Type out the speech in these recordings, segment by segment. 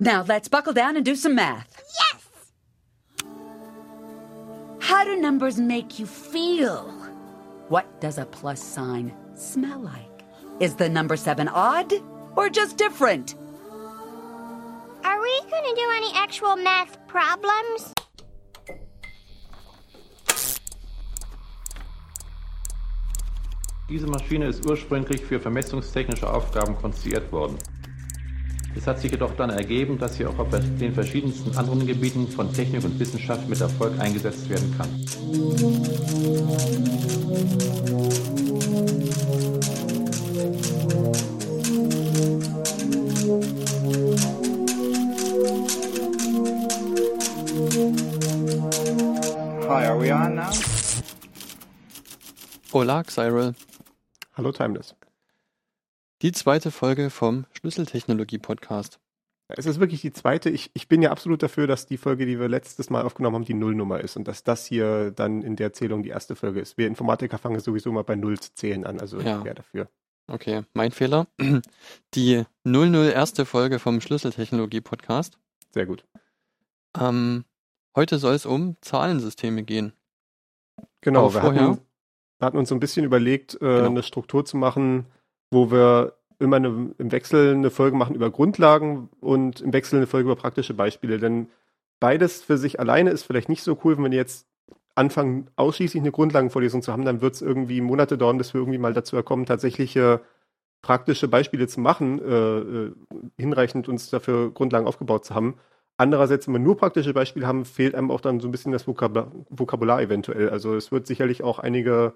Now let's buckle down and do some math. Yes! How do numbers make you feel? What does a plus sign smell like? Is the number seven odd or just different? Are we gonna do any actual math problems? Diese Maschine ist ursprünglich für vermessungstechnische Aufgaben konstruiert worden. Es hat sich jedoch dann ergeben, dass sie auch auf den verschiedensten anderen Gebieten von Technik und Wissenschaft mit Erfolg eingesetzt werden kann. Hi, are we on now? Hola, Cyril. Hallo Timeless. Die zweite Folge vom Schlüsseltechnologie-Podcast. Es ist wirklich die zweite. Ich, ich bin ja absolut dafür, dass die Folge, die wir letztes Mal aufgenommen haben, die Nullnummer ist und dass das hier dann in der Zählung die erste Folge ist. Wir Informatiker fangen sowieso mal bei Null zu zählen an, also Ja. ich wäre dafür. Okay, mein Fehler. Die 001. Folge vom Schlüsseltechnologie-Podcast. Sehr gut. Ähm, heute soll es um Zahlensysteme gehen. Genau, wir vorher- hatten, wir hatten uns so ein bisschen überlegt, äh, Genau. eine Struktur zu machen, wo wir immer eine, im Wechsel eine Folge machen über Grundlagen und im Wechsel eine Folge über praktische Beispiele. Denn beides für sich alleine ist vielleicht nicht so cool, wenn wir jetzt anfangen, ausschließlich eine Grundlagenvorlesung zu haben, dann wird es irgendwie Monate dauern, bis wir irgendwie mal dazu kommen, tatsächliche praktische Beispiele zu machen, äh, äh, hinreichend uns dafür Grundlagen aufgebaut zu haben. Andererseits, wenn wir nur praktische Beispiele haben, fehlt einem auch dann so ein bisschen das Vokabular, Vokabular eventuell. Also es wird sicherlich auch einige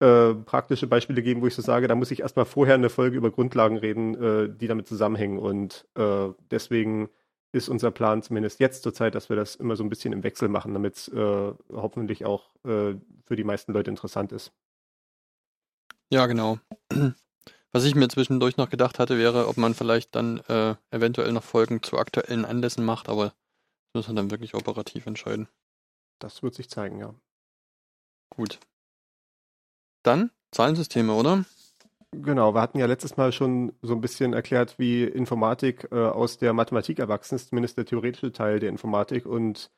äh, praktische Beispiele geben, wo ich so sage, da muss ich erstmal vorher eine Folge über Grundlagen reden, äh, die damit zusammenhängen. Und äh, deswegen ist unser Plan zumindest jetzt zur Zeit, dass wir das immer so ein bisschen im Wechsel machen, damit es äh, hoffentlich auch äh, für die meisten Leute interessant ist. Ja, genau. Was ich mir zwischendurch noch gedacht hatte, wäre, ob man vielleicht dann eventuell noch Folgen zu aktuellen Anlässen macht, aber das müssen wir dann wirklich operativ entscheiden. Das wird sich zeigen, ja. Gut. Dann Zahlensysteme, oder? Genau, wir hatten ja letztes Mal schon so ein bisschen erklärt, wie Informatik äh, aus der Mathematik erwachsen ist, zumindest der theoretische Teil der Informatik. Und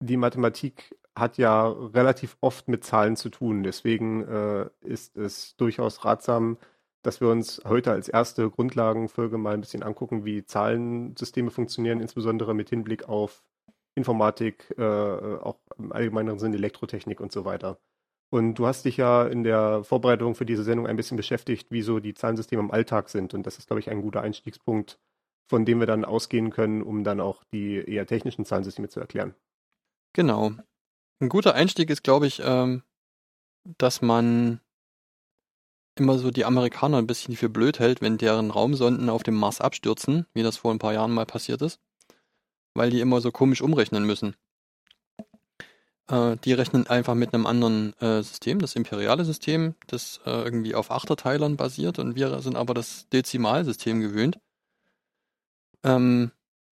die Mathematik hat ja relativ oft mit Zahlen zu tun. Deswegen äh, ist es durchaus ratsam, dass wir uns heute als erste Grundlagenfolge mal ein bisschen angucken, wie Zahlensysteme funktionieren, insbesondere mit Hinblick auf Informatik, äh, auch im allgemeineren Sinne Elektrotechnik und so weiter. Und du hast dich ja in der Vorbereitung für diese Sendung ein bisschen beschäftigt, wie so die Zahlensysteme im Alltag sind. Und das ist, glaube ich, ein guter Einstiegspunkt, von dem wir dann ausgehen können, um dann auch die eher technischen Zahlensysteme zu erklären. Genau. Ein guter Einstieg ist, glaube ich, ähm, dass man immer so die Amerikaner ein bisschen für blöd hält, wenn deren Raumsonden auf dem Mars abstürzen, wie das vor ein paar Jahren mal passiert ist, weil die immer so komisch umrechnen müssen. Äh, die rechnen einfach mit einem anderen äh, System, das imperiale System, das äh, irgendwie auf Achterteilern basiert und wir sind aber das Dezimalsystem gewöhnt. Ähm,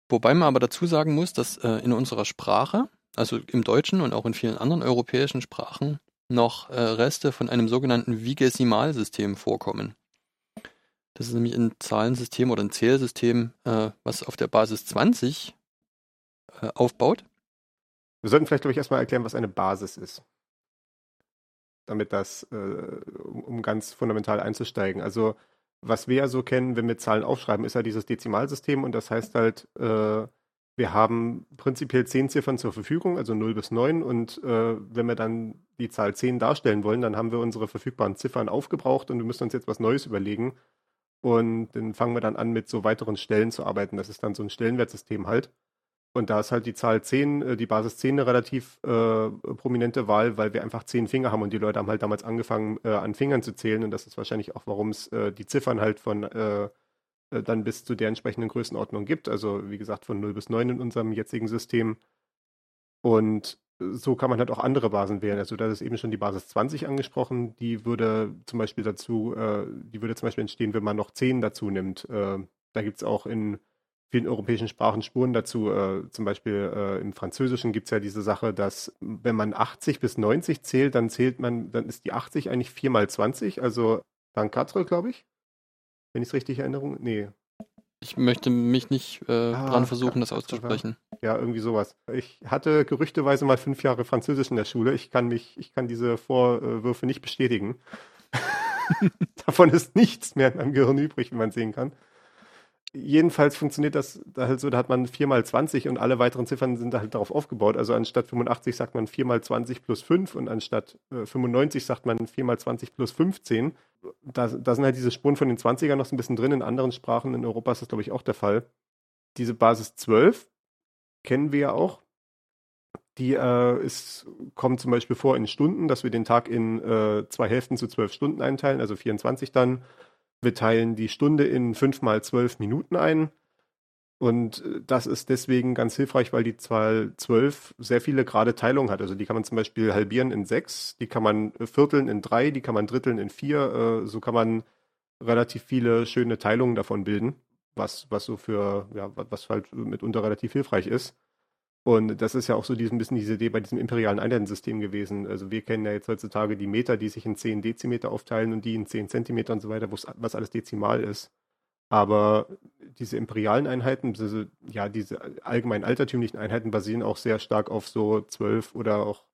wobei man aber dazu sagen muss, dass äh, in unserer Sprache, also im Deutschen und auch in vielen anderen europäischen Sprachen, noch äh, Reste von einem sogenannten Vigesimalsystem vorkommen. Das ist nämlich ein Zahlensystem oder ein Zählsystem, äh, was auf der Basis 20 äh, aufbaut. Wir sollten vielleicht, glaube ich, erstmal erklären, was eine Basis ist. Damit das, äh, um, um ganz fundamental einzusteigen. Also, was wir ja so kennen, wenn wir Zahlen aufschreiben, ist ja dieses Dezimalsystem und das heißt halt, äh, wir haben prinzipiell zehn Ziffern zur Verfügung, also 0 bis 9 und äh, wenn wir dann die Zahl 10 darstellen wollen, dann haben wir unsere verfügbaren Ziffern aufgebraucht und wir müssen uns jetzt was Neues überlegen und dann fangen wir dann an, mit so weiteren Stellen zu arbeiten. Das ist dann so ein Stellenwertsystem halt. Und da ist halt die Zahl 10, äh, die Basis 10 eine relativ äh, prominente Wahl, weil wir einfach 10 Finger haben und die Leute haben halt damals angefangen, äh, an Fingern zu zählen und das ist wahrscheinlich auch, warum es äh, die Ziffern halt von äh, äh, dann bis zu der entsprechenden Größenordnung gibt. Also wie gesagt von 0 bis 9 in unserem jetzigen System. Und so kann man halt auch andere Basen wählen. Also da ist eben schon die Basis 20 angesprochen. Die würde zum Beispiel dazu, die würde zum Beispiel entstehen, wenn man noch 10 dazu nimmt. Da gibt es auch in vielen europäischen Sprachen Spuren dazu. Äh, zum Beispiel äh, im Französischen gibt es ja diese Sache, dass wenn man 80 bis 90 zählt, dann zählt man, dann ist die 80 eigentlich 4 mal 20, also 24, glaube ich. Wenn ich es richtig erinnere. Nee. Ich möchte mich nicht äh, Ah, dran versuchen, das auszusprechen. Ja, irgendwie sowas. Ich hatte gerüchteweise mal fünf Jahre Französisch in der Schule. Ich kann mich, ich kann diese Vorwürfe nicht bestätigen. Davon ist nichts mehr in meinem Gehirn übrig, wie man sehen kann. Jedenfalls funktioniert das da halt so, da hat man 4 mal 20 und alle weiteren Ziffern sind da halt darauf aufgebaut. Also anstatt 85 sagt man 4 mal 20 plus 5 und anstatt äh, 95 sagt man 4 mal 20 plus 15. Da, da sind halt diese Spuren von den 20ern noch so ein bisschen drin. In anderen Sprachen in Europa ist das, glaube ich, auch der Fall. Diese Basis 12 kennen wir ja auch. Die äh, ist, kommt zum Beispiel vor in Stunden, dass wir den Tag in äh, zwei Hälften zu zwölf Stunden einteilen, also 24 dann. Wir teilen die Stunde in fünf mal zwölf Minuten ein. Und äh, das ist deswegen ganz hilfreich, weil die Zahl 12 sehr viele gerade Teilungen hat. Also die kann man zum Beispiel halbieren in sechs, die kann man äh, vierteln in drei, die kann man dritteln in vier. Äh, so kann man relativ viele schöne Teilungen davon bilden, was, was so für, ja, was halt mitunter relativ hilfreich ist. Und das ist ja auch so ein bisschen diese Idee bei diesem imperialen Einheitensystem gewesen. Also wir kennen ja jetzt heutzutage die Meter, die sich in 10 Dezimeter aufteilen und die in 10 Zentimeter und so weiter, was alles dezimal ist. Aber diese imperialen Einheiten, diese, ja, diese allgemein altertümlichen Einheiten basieren auch sehr stark auf so 12 oder auch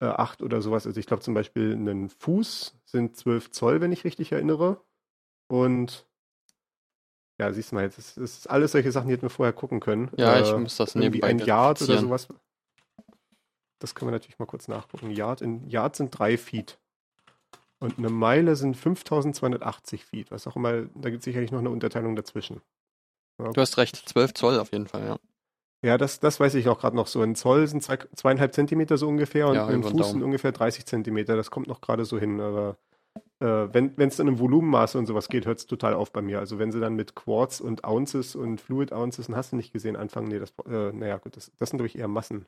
äh, 8 oder sowas. Also ich glaube zum Beispiel ein Fuß sind 12 Zoll, wenn ich richtig erinnere. Und ja, siehst du mal, jetzt ist, das ist alles solche Sachen, die hätten wir vorher gucken können. Ja, ich Äh, muss das irgendwie nebenbei ein Yard oder sowas. Das können wir natürlich mal kurz nachgucken. Yard, in, Yard sind drei Feet. Und eine Meile sind 5280 Feet. Was auch immer, da gibt es sicherlich noch eine Unterteilung dazwischen. Du hast recht, 12 Zoll auf jeden Fall, ja. Ja, das, das weiß ich auch gerade noch so. Ein Zoll sind zwei, zweieinhalb Zentimeter so ungefähr und Ja, ein Fuß sind ungefähr 30 Zentimeter. Das kommt noch gerade so hin. Aber wenn es dann im Volumenmaße und sowas geht, hört es total auf bei mir. Also wenn sie dann mit Quartz und Ounces und Fluid Ounces und hast du nicht gesehen anfangen, nee, das, äh, naja, gut, das, das sind durch eher Massen.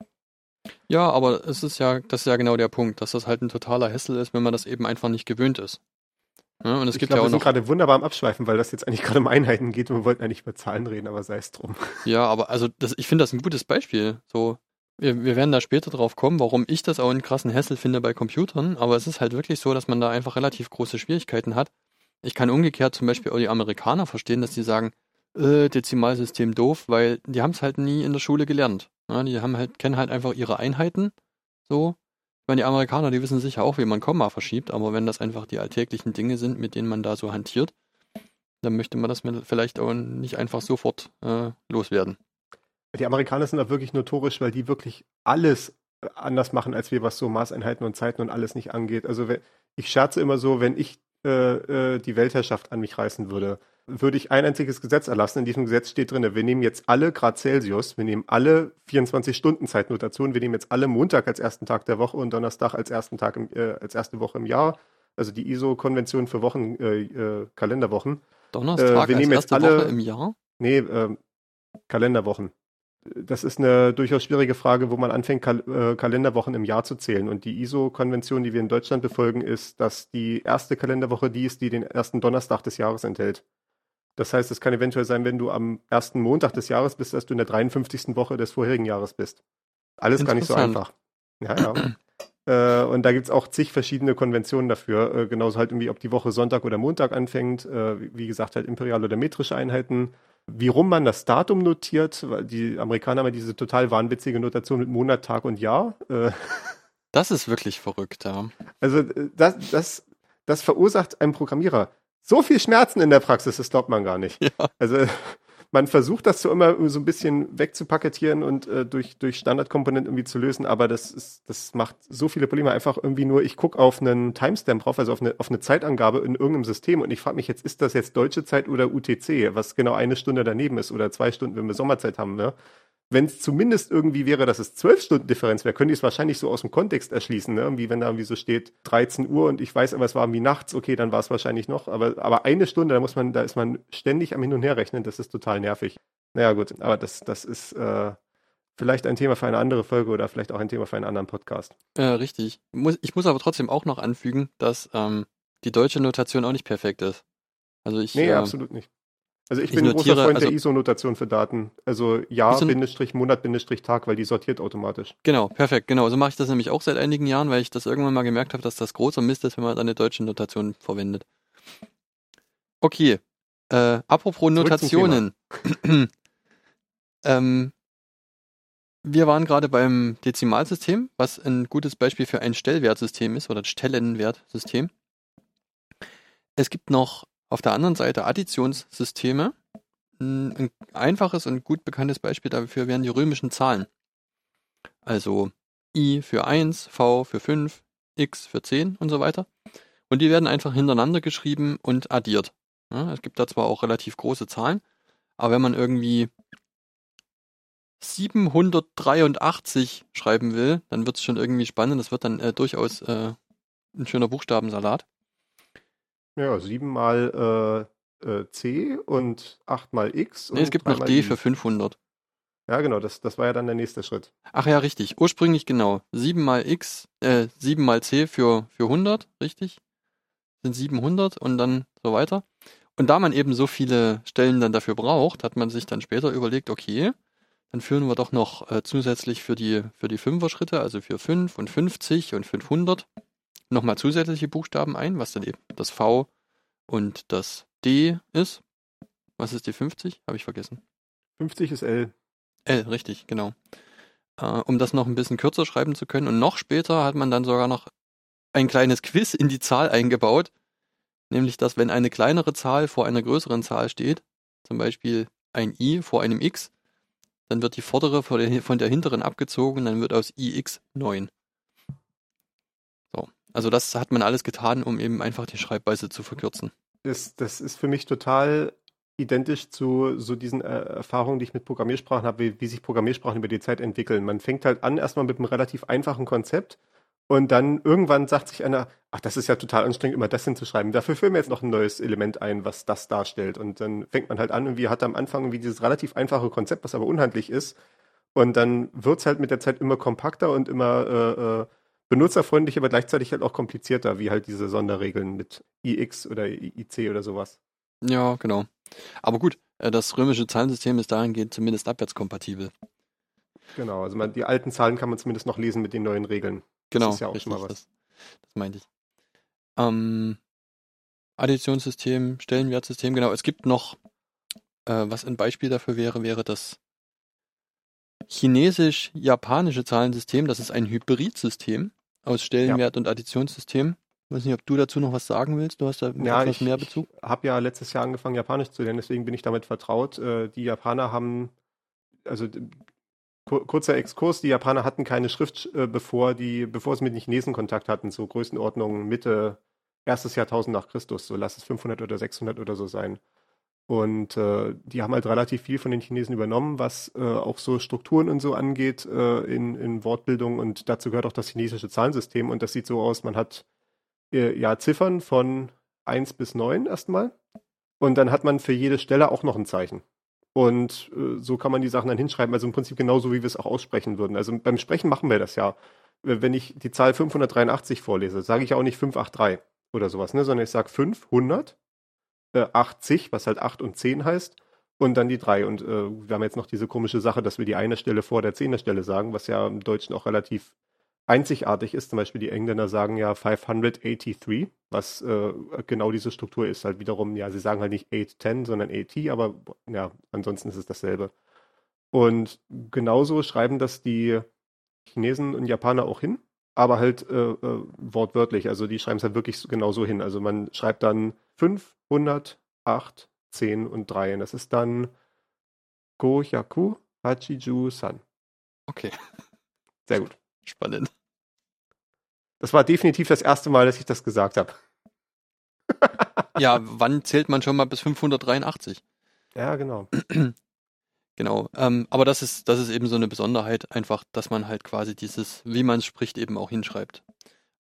Ja, aber es ist ja, das ist ja genau der Punkt, dass das halt ein totaler Hessel ist, wenn man das eben einfach nicht gewöhnt ist. Ja, und es ich gibt glaube, ja wir auch sind noch, gerade wunderbar am Abschweifen, weil das jetzt eigentlich gerade um Einheiten geht und wir wollten eigentlich über Zahlen reden, aber sei es drum. ja, aber also das, ich finde das ein gutes Beispiel. So, wir, wir werden da später drauf kommen, warum ich das auch einen krassen Hessel finde bei Computern, aber es ist halt wirklich so, dass man da einfach relativ große Schwierigkeiten hat. Ich kann umgekehrt zum Beispiel auch die Amerikaner verstehen, dass die sagen, äh, Dezimalsystem doof, weil die haben es halt nie in der Schule gelernt. Ja, die haben halt, kennen halt einfach ihre Einheiten. So. Ich meine, die Amerikaner, die wissen sicher auch, wie man Komma verschiebt, aber wenn das einfach die alltäglichen Dinge sind, mit denen man da so hantiert, dann möchte man das vielleicht auch nicht einfach sofort äh, loswerden. Die Amerikaner sind da wirklich notorisch, weil die wirklich alles äh, anders machen als wir, was so Maßeinheiten und Zeiten und alles nicht angeht. Also ich scherze immer so, wenn ich äh, äh, die Weltherrschaft an mich reißen würde, würde ich ein einziges Gesetz erlassen. In diesem Gesetz steht drin, wir nehmen jetzt alle Grad Celsius, wir nehmen alle 24-Stunden-Zeitnotation, wir nehmen jetzt alle Montag als ersten Tag der Woche und Donnerstag als ersten Tag im, äh, als erste Woche im Jahr. Also die ISO-Konvention für Wochen, äh, äh, Kalenderwochen. Donnerstag wir als nehmen jetzt erste alle- Woche im Jahr? Nee, ähm, Kalenderwochen. Das ist eine durchaus schwierige Frage, wo man anfängt, Kal äh, Kalenderwochen im Jahr zu zählen. Und die ISO-Konvention, die wir in Deutschland befolgen, ist, dass die erste Kalenderwoche die ist, die den ersten Donnerstag des Jahres enthält. Das heißt, es kann eventuell sein, wenn du am ersten Montag des Jahres bist, dass du in der 53. Woche des vorherigen Jahres bist. Alles gar nicht so einfach. Ja, ja. äh, und da gibt's auch zig verschiedene Konventionen dafür. Äh, genauso halt irgendwie, ob die Woche Sonntag oder Montag anfängt. Äh, wie- wie gesagt, halt imperial oder metrische Einheiten. Wie rum man das Datum notiert, weil die Amerikaner haben ja diese total wahnwitzige Notation mit Monat, Tag und Jahr. Äh, Das ist wirklich verrückt, ja. also äh, das, das, das verursacht einem Programmierer so viel Schmerzen in der Praxis, das glaubt man gar nicht. Ja. Also man versucht das so immer so ein bisschen wegzupaketieren und äh, durch, durch Standardkomponenten irgendwie zu lösen, aber das ist, das macht so viele Probleme. Einfach irgendwie nur, ich gucke auf einen Timestamp drauf, also auf eine, auf eine Zeitangabe in irgendeinem System und ich frage mich jetzt, ist das jetzt deutsche Zeit oder UTC, was genau eine Stunde daneben ist oder zwei Stunden, wenn wir Sommerzeit haben, ne? wenn es zumindest irgendwie wäre, dass es zwölf Stunden Differenz wäre, könnte ich es wahrscheinlich so aus dem Kontext erschließen, ne? Irgendwie, wenn da irgendwie so steht 13 Uhr und ich weiß aber, es war irgendwie nachts, okay, dann war es wahrscheinlich noch, aber, aber eine Stunde, da muss man, da ist man ständig am Hin und Her rechnen, das ist total nervig. Naja, gut, aber das, das ist äh, vielleicht ein Thema für eine andere Folge oder vielleicht auch ein Thema für einen anderen Podcast. Äh, richtig. Ich muss aber trotzdem auch noch anfügen, dass ähm, die deutsche Notation auch nicht perfekt ist. Also ich, Nee, äh, absolut nicht. Also ich, ich bin ein notiere, großer Freund also- der ISO-Notation für Daten. Also Jahr, ISO Bindestrich, Monat, Bindestrich, Tag, weil die sortiert automatisch. Genau, perfekt, genau. So mache ich das nämlich auch seit einigen Jahren, weil ich das irgendwann mal gemerkt habe, dass das großer Mist ist, wenn man eine deutsche Notation verwendet. Okay, Äh, apropos Notationen. ähm, wir waren gerade beim Dezimalsystem, was ein gutes Beispiel für ein Stellwertsystem ist oder Stellenwertsystem. Es gibt noch auf der anderen Seite Additionssysteme. Ein ein einfaches und gut bekanntes Beispiel dafür wären die römischen Zahlen. Also i für 1, v für 5, x für 10 und so weiter. Und die werden einfach hintereinander geschrieben und addiert. Ja, es gibt da zwar auch relativ große Zahlen, aber wenn man irgendwie 783 schreiben will, dann wird es schon irgendwie spannend. Das wird dann äh, durchaus äh, ein schöner Buchstabensalat. Ja, 7 mal äh, äh, C und 8 mal X. Nee, es gibt noch D für 500. Ja, genau, das, das war ja dann der nächste Schritt. Ach ja, richtig. Ursprünglich genau. 7 mal X, äh, 7 mal C für, für 100, richtig? Sind 700 und dann so weiter. Und da man eben so viele Stellen dann dafür braucht, hat man sich dann später überlegt, okay, dann führen wir doch noch äh, zusätzlich für die, für die Fünfer-Schritte, also für 5 und 50 und 500, nochmal zusätzliche Buchstaben ein, was dann eben das V und das D ist. Was ist die 50? Habe ich vergessen. 50 ist L. L, richtig, genau. Äh, um das noch ein bisschen kürzer schreiben zu können. Und noch später hat man dann sogar noch ein kleines Quiz in die Zahl eingebaut. Nämlich, dass wenn eine kleinere Zahl vor einer größeren Zahl steht, zum Beispiel ein i vor einem x, dann wird die vordere von der, hinteren abgezogen, dann wird aus ix 9. So. Also das hat man alles getan, um eben einfach die Schreibweise zu verkürzen. Das, das ist für mich total identisch zu so diesen äh, Erfahrungen, die ich mit Programmiersprachen habe, wie, wie sich Programmiersprachen über die Zeit entwickeln. Man fängt halt an erstmal mit einem relativ einfachen Konzept und dann irgendwann sagt sich einer, ach, das ist ja total anstrengend, immer das hinzuschreiben. Dafür führen wir jetzt noch ein neues Element ein, was das darstellt. Und dann fängt man halt an und wie hat am Anfang irgendwie dieses relativ einfache Konzept, was aber unhandlich ist. Und dann wird's halt mit der Zeit immer kompakter und immer äh, äh, benutzerfreundlich, aber gleichzeitig halt auch komplizierter, wie halt diese Sonderregeln mit IX oder IC oder sowas. Ja, genau. Aber gut, äh, das römische Zahlensystem ist dahingehend zumindest abwärtskompatibel. Genau, also man, die alten Zahlen kann man zumindest noch lesen mit den neuen Regeln. Genau, ist ja auch schon mal was. Das, das meinte ich. Ähm, Additionssystem, Stellenwertsystem, genau. Es gibt noch, äh, was ein Beispiel dafür wäre, wäre das chinesisch-japanische Zahlensystem. Das ist ein Hybridsystem aus Stellenwert- und Additionssystem. Ich weiß nicht, ob du dazu noch was sagen willst. Du hast da Ja, etwas ich, mehr ich Bezug. habe ja letztes Jahr angefangen, Japanisch zu lernen, deswegen bin ich damit vertraut. Äh, die Japaner haben, also kurzer Exkurs, die Japaner hatten keine Schrift, äh, bevor die, bevor sie mit den Chinesen Kontakt hatten, so Größenordnung Mitte erstes Jahrtausend nach Christus, so lass es 500 oder 600 oder so sein. Und äh, die haben halt relativ viel von den Chinesen übernommen, was äh, auch so Strukturen und so angeht äh, in, in Wortbildung. Und dazu gehört auch das chinesische Zahlensystem. Und das sieht so aus, man hat äh, ja Ziffern von 1 bis 9 erstmal. Und dann hat man für jede Stelle auch noch ein Zeichen. Und äh, so kann man die Sachen dann hinschreiben. Also im Prinzip genauso, wie wir es auch aussprechen würden. Also beim Sprechen machen wir das ja. Äh, Wenn ich die Zahl 583 vorlese, sage ich auch nicht 583 oder sowas, ne? sondern ich sage 500, äh, 80, was halt 8 und 10 heißt, und dann die 3. Und äh, wir haben jetzt noch diese komische Sache, dass wir die eine Stelle vor der zehner Stelle sagen, was ja im Deutschen auch relativ einzigartig ist. Zum Beispiel die Engländer sagen ja 583, was äh, genau diese Struktur ist. Halt wiederum, ja, sie sagen halt nicht 810, sondern 80, aber ja, ansonsten ist es dasselbe. Und genauso schreiben das die Chinesen und Japaner auch hin, aber halt äh, äh, wortwörtlich. Also die schreiben es halt wirklich so- genau so hin. Also man schreibt dann 500, 8, 10 und 3. Und das ist dann Go Yaku Hachiju San. Okay, Sehr gut. spannend. Das war definitiv das erste Mal, dass ich das gesagt habe. Ja, wann zählt man schon mal bis 583? Ja, genau. Genau, ähm, aber das ist, das ist eben so eine Besonderheit, einfach, dass man halt quasi dieses, wie man es spricht, eben auch hinschreibt.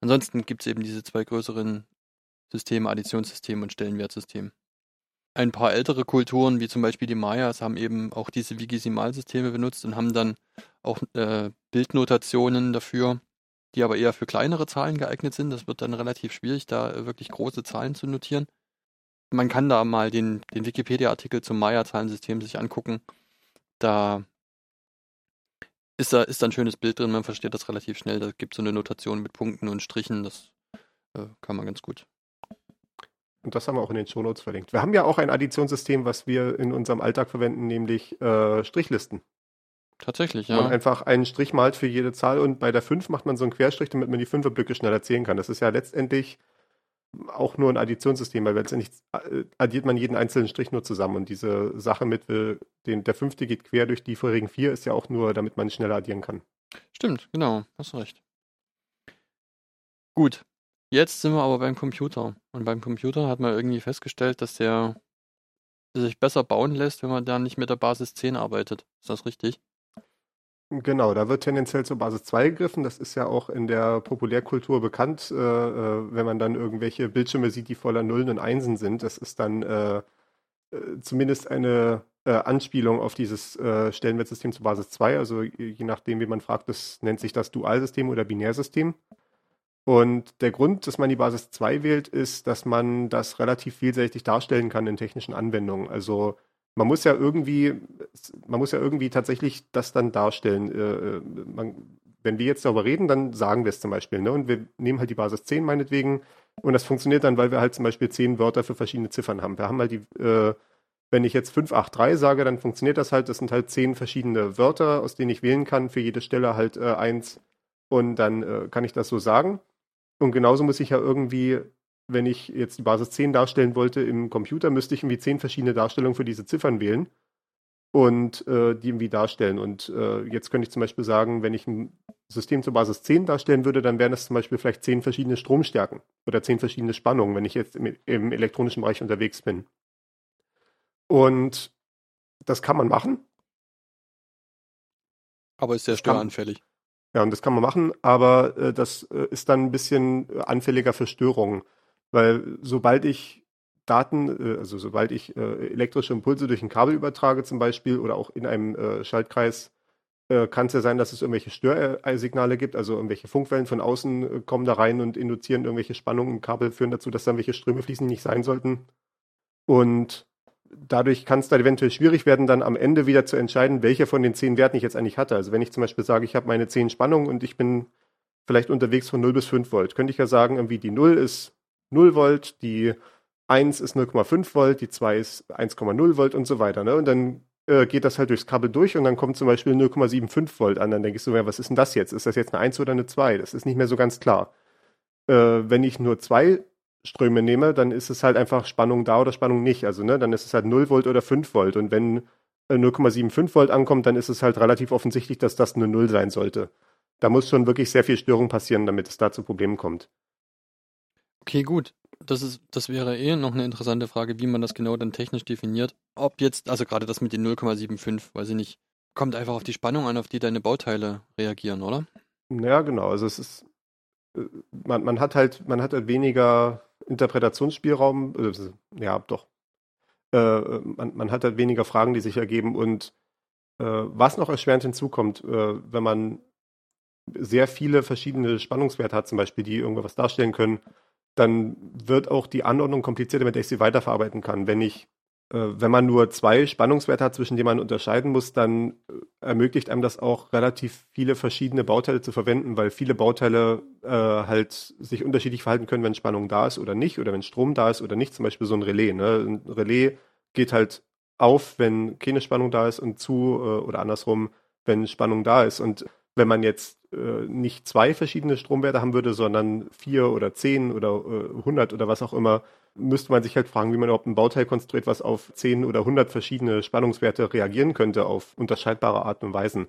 Ansonsten gibt es eben diese zwei größeren Systeme, Additionssystem und Stellenwertsystem. Ein paar ältere Kulturen, wie zum Beispiel die Mayas, haben eben auch diese Vigesimalsysteme benutzt und haben dann auch äh, Bildnotationen dafür, die aber eher für kleinere Zahlen geeignet sind. Das wird dann relativ schwierig, da äh, wirklich große Zahlen zu notieren. Man kann da mal den, den Wikipedia-Artikel zum Maya-Zahlensystem sich angucken. Da ist da ist ein schönes Bild drin, man versteht das relativ schnell. Da gibt es so eine Notation mit Punkten und Strichen, das äh, kann man ganz gut. Und das haben wir auch in den Shownotes verlinkt. Wir haben ja auch ein Additionssystem, was wir in unserem Alltag verwenden, nämlich äh, Strichlisten. Tatsächlich, Ja. Man einfach einen Strich malt für jede Zahl und bei der 5 macht man so einen Querstrich, damit man die Fünferblöcke schneller zählen kann. Das ist ja letztendlich auch nur ein Additionssystem, weil letztendlich äh, addiert man jeden einzelnen Strich nur zusammen. Und diese Sache mit, äh, den, der fünfte geht quer durch die vorherigen vier, ist ja auch nur, damit man schneller addieren kann. Stimmt, genau, hast du recht. Gut, jetzt sind wir aber beim Computer. Und beim Computer hat man irgendwie festgestellt, dass der sich besser bauen lässt, wenn man da nicht mit der Basis 10 arbeitet. Ist das richtig? Genau, da wird tendenziell zur Basis 2 gegriffen. Das ist ja auch in der Populärkultur bekannt, äh, äh, wenn man dann irgendwelche Bildschirme sieht, die voller Nullen und Einsen sind. Das ist dann äh, äh, zumindest eine äh, Anspielung auf dieses äh, Stellenwertsystem zur Basis 2. Also je nachdem, wie man fragt, das nennt sich das Dualsystem oder Binärsystem. Und der Grund, dass man die Basis 2 wählt, ist, dass man das relativ vielseitig darstellen kann in technischen Anwendungen. Also man muss ja irgendwie, man muss ja irgendwie tatsächlich das dann darstellen. Äh, man, wenn wir jetzt darüber reden, dann sagen wir es zum Beispiel. Ne? Und wir nehmen halt die Basis 10 meinetwegen. Und das funktioniert dann, weil wir halt zum Beispiel 10 Wörter für verschiedene Ziffern haben. Wir haben halt die, äh, wenn ich jetzt 583 sage, dann funktioniert das halt. Das sind halt 10 verschiedene Wörter, aus denen ich wählen kann. Für jede Stelle halt äh, eins. Und dann äh, kann ich das so sagen. Und genauso muss ich ja irgendwie, wenn ich jetzt die Basis 10 darstellen wollte im Computer, müsste ich irgendwie 10 verschiedene Darstellungen für diese Ziffern wählen und äh, die irgendwie darstellen. Und äh, jetzt könnte ich zum Beispiel sagen, wenn ich ein System zur Basis 10 darstellen würde, dann wären das zum Beispiel vielleicht 10 verschiedene Stromstärken oder 10 verschiedene Spannungen, wenn ich jetzt im, im elektronischen Bereich unterwegs bin. Und das kann man machen. Aber ist sehr störanfällig. Ja, und das kann man machen, aber äh, das äh, ist dann ein bisschen äh, anfälliger für Störungen, weil sobald ich Daten, äh, also sobald ich äh, elektrische Impulse durch ein Kabel übertrage zum Beispiel oder auch in einem äh, Schaltkreis, kann es ja sein, dass es irgendwelche Störsignale gibt, also irgendwelche Funkwellen von außen kommen da rein und induzieren irgendwelche Spannungen im Kabel, führen dazu, dass da irgendwelche Ströme fließen, die nicht sein sollten. Und dadurch kann es dann eventuell schwierig werden, dann am Ende wieder zu entscheiden, welcher von den zehn Werten ich jetzt eigentlich hatte. Also wenn ich zum Beispiel sage, ich habe meine zehn Spannungen und ich bin vielleicht unterwegs von 0 bis 5 Volt, könnte ich ja sagen, irgendwie die 0 ist 0 Volt, die 1 ist 0,5 Volt, die 2 ist 1,0 Volt und so weiter. Ne? Und dann äh, geht das halt durchs Kabel durch und dann kommt zum Beispiel 0,75 Volt an. Dann denke ich so, ja, was ist denn das jetzt? Ist das jetzt eine 1 oder eine 2? Das ist nicht mehr so ganz klar. Äh, wenn ich nur zwei Ströme nehme, dann ist es halt einfach Spannung da oder Spannung nicht. Also, ne, dann ist es halt 0 Volt oder 5 Volt. Und wenn äh, 0,75 Volt ankommt, dann ist es halt relativ offensichtlich, dass das eine 0 sein sollte. Da muss schon wirklich sehr viel Störung passieren, damit es da zu Problemen kommt. Okay, gut. Das ist, das wäre eh noch eine interessante Frage, wie man das genau dann technisch definiert. Ob jetzt, also gerade das mit den 0,75, weiß ich nicht, kommt einfach auf die Spannung an, auf die deine Bauteile reagieren, oder? Ja, genau. Also es ist, äh, man, man hat halt, man hat halt weniger Interpretationsspielraum. äh, Ja, doch. Äh, man, man hat halt weniger Fragen, die sich ergeben. Und äh, was noch erschwerend hinzukommt, äh, wenn man sehr viele verschiedene Spannungswerte hat, zum Beispiel, die irgendwas darstellen können, dann wird auch die Anordnung komplizierter, mit der ich sie weiterverarbeiten kann. Wenn ich, äh, wenn man nur zwei Spannungswerte hat, zwischen denen man unterscheiden muss, dann äh, ermöglicht einem das auch relativ viele verschiedene Bauteile zu verwenden, weil viele Bauteile äh, halt sich unterschiedlich verhalten können, wenn Spannung da ist oder nicht, oder wenn Strom da ist oder nicht. Zum Beispiel so ein Relais. Ne? Ein Relais geht halt auf, wenn keine Spannung da ist und zu äh, oder andersrum, wenn Spannung da ist. Und wenn man jetzt äh, nicht zwei verschiedene Stromwerte haben würde, sondern vier oder zehn oder äh, 100 oder was auch immer, müsste man sich halt fragen, wie man überhaupt ein Bauteil konstruiert, was auf zehn oder 100 verschiedene Spannungswerte reagieren könnte auf unterscheidbare Art und Weisen.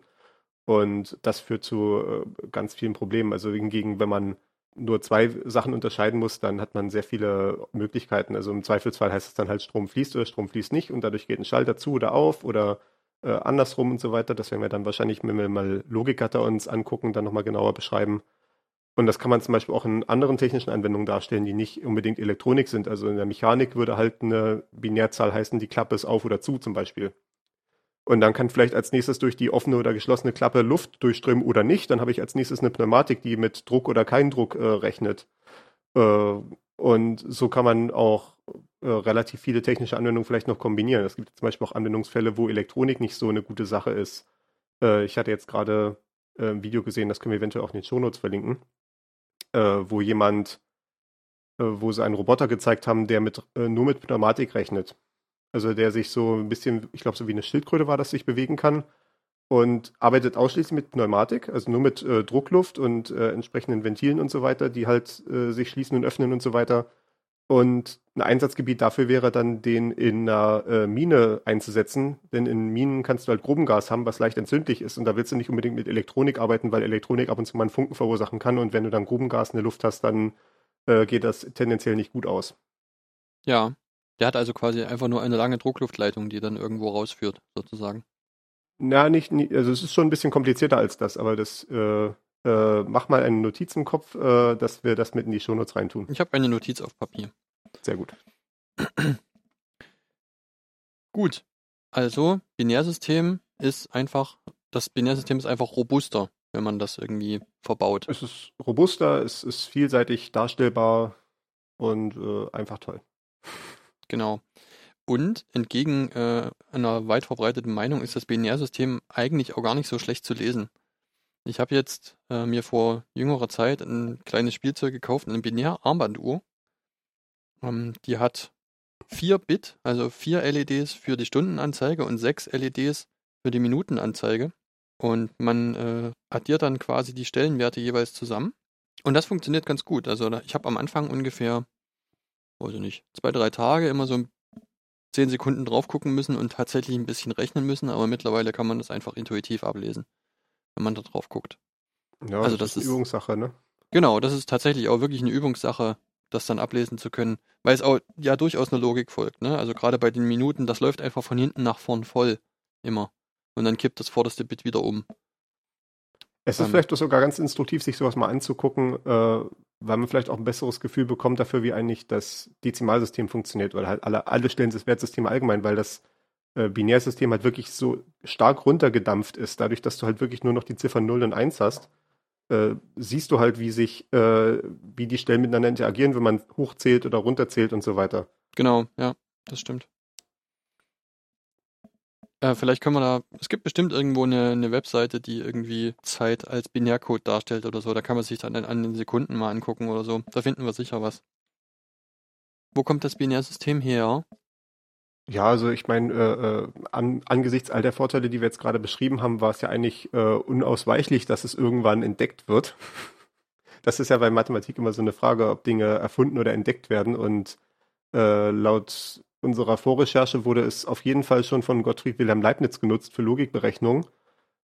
Und das führt zu äh, ganz vielen Problemen. Also hingegen, wenn man nur zwei Sachen unterscheiden muss, dann hat man sehr viele Möglichkeiten. Also im Zweifelsfall heißt es dann halt, Strom fließt oder Strom fließt nicht und dadurch geht ein Schalter zu oder auf oder äh, andersrum und so weiter. Das werden wir dann wahrscheinlich, wenn wir mal Logikgatter uns angucken, dann nochmal genauer beschreiben. Und das kann man zum Beispiel auch in anderen technischen Anwendungen darstellen, die nicht unbedingt Elektronik sind. Also in der Mechanik würde halt eine Binärzahl heißen, die Klappe ist auf oder zu zum Beispiel. Und dann kann vielleicht als nächstes durch die offene oder geschlossene Klappe Luft durchströmen oder nicht. Dann habe ich als nächstes eine Pneumatik, die mit Druck oder keinen Druck äh, rechnet. Äh, und so kann man auch äh, relativ viele technische Anwendungen vielleicht noch kombinieren. Es gibt zum Beispiel auch Anwendungsfälle, wo Elektronik nicht so eine gute Sache ist. Äh, ich hatte jetzt gerade äh, ein Video gesehen, das können wir eventuell auch in den Shownotes verlinken, äh, wo jemand äh, wo sie einen Roboter gezeigt haben, der mit, äh, nur mit Pneumatik rechnet. Also der sich so ein bisschen, ich glaube, so wie eine Schildkröte war, das sich bewegen kann und arbeitet ausschließlich mit Pneumatik, also nur mit äh, Druckluft und äh, entsprechenden Ventilen und so weiter, die halt äh, sich schließen und öffnen und so weiter. Und ein Einsatzgebiet dafür wäre dann, den in einer äh, Mine einzusetzen, denn in Minen kannst du halt Grubengas haben, was leicht entzündlich ist und da willst du nicht unbedingt mit Elektronik arbeiten, weil Elektronik ab und zu mal einen Funken verursachen kann und wenn du dann Grubengas in der Luft hast, dann äh, geht das tendenziell nicht gut aus. Ja. Der hat also quasi einfach nur eine lange Druckluftleitung, die dann irgendwo rausführt, sozusagen. Na, nicht, also es ist schon ein bisschen komplizierter als das, aber das äh, äh, mach mal eine Notiz im Kopf, äh, dass wir das mit in die Shownotes reintun. Ich habe eine Notiz auf Papier. Sehr gut. Gut. Also, Binärsystem ist einfach, das Binärsystem ist einfach robuster, wenn man das irgendwie verbaut. Es ist robuster, es ist vielseitig darstellbar und äh, einfach toll. Genau. Und entgegen äh, einer weit verbreiteten Meinung ist das Binärsystem eigentlich auch gar nicht so schlecht zu lesen. Ich habe jetzt äh, mir vor jüngerer Zeit ein kleines Spielzeug gekauft, eine Binär-Armbanduhr. Ähm, die hat vier Bit, also vier LEDs für die Stundenanzeige und sechs LEDs für die Minutenanzeige. Und man äh, addiert dann quasi die Stellenwerte jeweils zusammen. Und das funktioniert ganz gut. Also ich habe am Anfang ungefähr, weiß ich nicht, zwei, drei Tage immer so zehn Sekunden drauf gucken müssen und tatsächlich ein bisschen rechnen müssen, aber mittlerweile kann man das einfach intuitiv ablesen, wenn man da drauf guckt. Ja, Also das, das ist Übungssache, ne? Genau, das ist tatsächlich auch wirklich eine Übungssache, das dann ablesen zu können, weil es auch ja durchaus eine Logik folgt, ne? Also gerade bei den Minuten, das läuft einfach von hinten nach vorn voll immer und dann kippt das vorderste Bit wieder um. Es ist Ähm. vielleicht doch sogar ganz instruktiv, sich sowas mal anzugucken, äh, weil man vielleicht auch ein besseres Gefühl bekommt dafür, wie eigentlich das Dezimalsystem funktioniert oder halt alle, alle Stellen des Wertsystems allgemein, weil das äh, Binärsystem halt wirklich so stark runtergedampft ist, dadurch, dass du halt wirklich nur noch die Ziffern 0 und 1 hast, äh, siehst du halt, wie sich, äh, wie die Stellen miteinander interagieren, wenn man hochzählt oder runterzählt und so weiter. Genau, ja, das stimmt. Äh, vielleicht können wir da, es gibt bestimmt irgendwo eine, eine Webseite, die irgendwie Zeit als Binärcode darstellt oder so. Da kann man sich dann an, den Sekunden mal angucken oder so. Da finden wir sicher was. Wo kommt das Binärsystem her? Ja, also ich meine, äh, äh, an, angesichts all der Vorteile, die wir jetzt gerade beschrieben haben, war es ja eigentlich äh, unausweichlich, dass es irgendwann entdeckt wird. Das ist ja bei Mathematik immer so eine Frage, ob Dinge erfunden oder entdeckt werden. Und äh, laut unserer Vorrecherche wurde es auf jeden Fall schon von Gottfried Wilhelm Leibniz genutzt für Logikberechnung.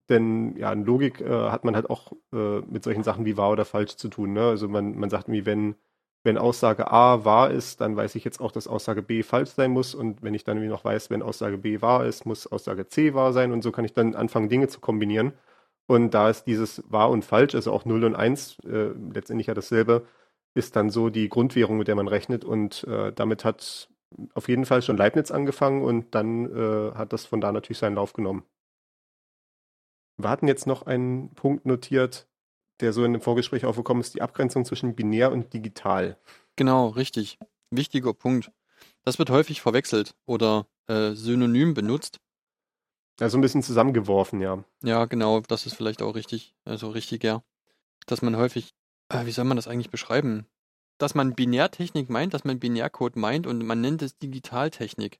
Denn ja, in Logik äh, hat man halt auch äh, mit solchen Sachen wie wahr oder falsch zu tun. Ne? Also man, man sagt irgendwie, wenn wenn Aussage A wahr ist, dann weiß ich jetzt auch, dass Aussage B falsch sein muss. Und wenn ich dann irgendwie noch weiß, wenn Aussage B wahr ist, muss Aussage C wahr sein. Und so kann ich dann anfangen, Dinge zu kombinieren. Und da ist dieses wahr und falsch, also auch 0 und 1, äh, letztendlich ja dasselbe, ist dann so die Grundwährung, mit der man rechnet. Und äh, damit hat auf jeden Fall schon Leibniz angefangen und dann äh, hat das von da natürlich seinen Lauf genommen. Wir hatten jetzt noch einen Punkt notiert, der so in dem Vorgespräch aufgekommen ist, die Abgrenzung zwischen binär und digital. Genau, richtig. Wichtiger Punkt. Das wird häufig verwechselt oder äh, synonym benutzt. Also ein bisschen zusammengeworfen, ja. Ja, genau, das ist vielleicht auch richtig, also richtiger. Dass man häufig, äh, wie soll man das eigentlich beschreiben? Dass man Binärtechnik meint, dass man Binärcode meint und man nennt es Digitaltechnik.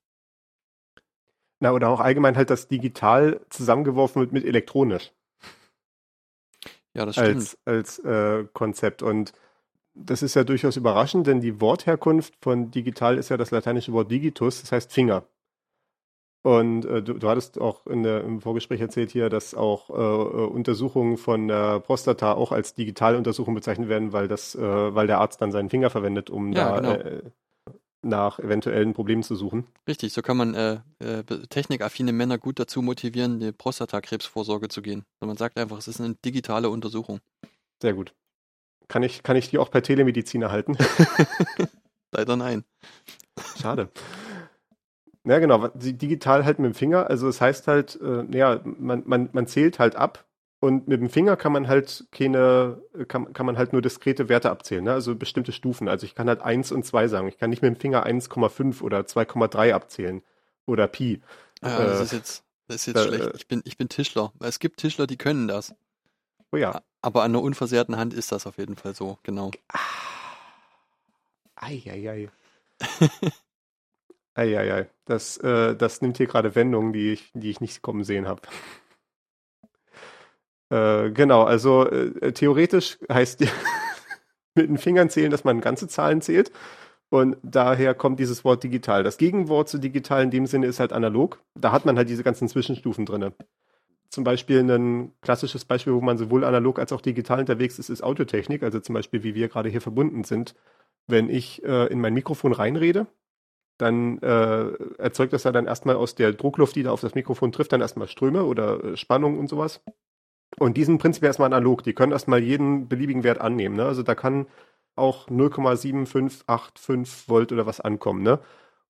Na, oder auch allgemein halt das digital zusammengeworfen wird mit elektronisch Ja, das stimmt. als, als äh, Konzept. Und das ist ja durchaus überraschend, denn die Wortherkunft von digital ist ja das lateinische Wort digitus, das heißt Finger. Und äh, du, du hattest auch in der, im Vorgespräch erzählt hier, dass auch äh, äh, Untersuchungen von der Prostata auch als Digitaluntersuchung bezeichnet werden, weil das, äh, weil der Arzt dann seinen Finger verwendet, um Ja, da genau. äh, nach eventuellen Problemen zu suchen. Richtig, so kann man äh, technikaffine Männer gut dazu motivieren, die Prostatakrebsvorsorge zu gehen. Also man sagt einfach, es ist eine digitale Untersuchung. Sehr gut. Kann ich, kann ich die auch per Telemedizin erhalten? Leider nein. Schade. Ja, genau, digital halt mit dem Finger. Also es heißt halt, äh, ja, man, man, man zählt halt ab und mit dem Finger kann man halt keine, kann, kann man halt nur diskrete Werte abzählen, ne? also bestimmte Stufen. Also ich kann halt 1 und 2 sagen. Ich kann nicht mit dem Finger 1,5 oder 2,3 abzählen oder Pi. Ja, das Äh, ist jetzt, das ist jetzt äh, schlecht. Ich bin, ich bin Tischler. Es gibt Tischler, die können das. Oh ja. Aber an einer unversehrten Hand ist das auf jeden Fall so, genau. Eieiei. Eieiei. Das, äh, das nimmt hier gerade Wendungen, die ich, die ich nicht kommen sehen habe. Äh, genau, also äh, theoretisch heißt mit den Fingern zählen, dass man ganze Zahlen zählt. Und daher kommt dieses Wort digital. Das Gegenwort zu digital in dem Sinne ist halt analog. Da hat man halt diese ganzen Zwischenstufen drin. Zum Beispiel ein klassisches Beispiel, wo man sowohl analog als auch digital unterwegs ist, ist Audiotechnik. Also zum Beispiel, wie wir gerade hier verbunden sind. Wenn ich äh, in mein Mikrofon reinrede, dann äh, erzeugt das ja dann erstmal aus der Druckluft, die da auf das Mikrofon trifft, dann erstmal Ströme oder äh, Spannung und sowas. Und die sind prinzipiell erstmal analog. Die können erstmal jeden beliebigen Wert annehmen. Ne? Also da kann auch 0,7585 Volt oder was ankommen, ne?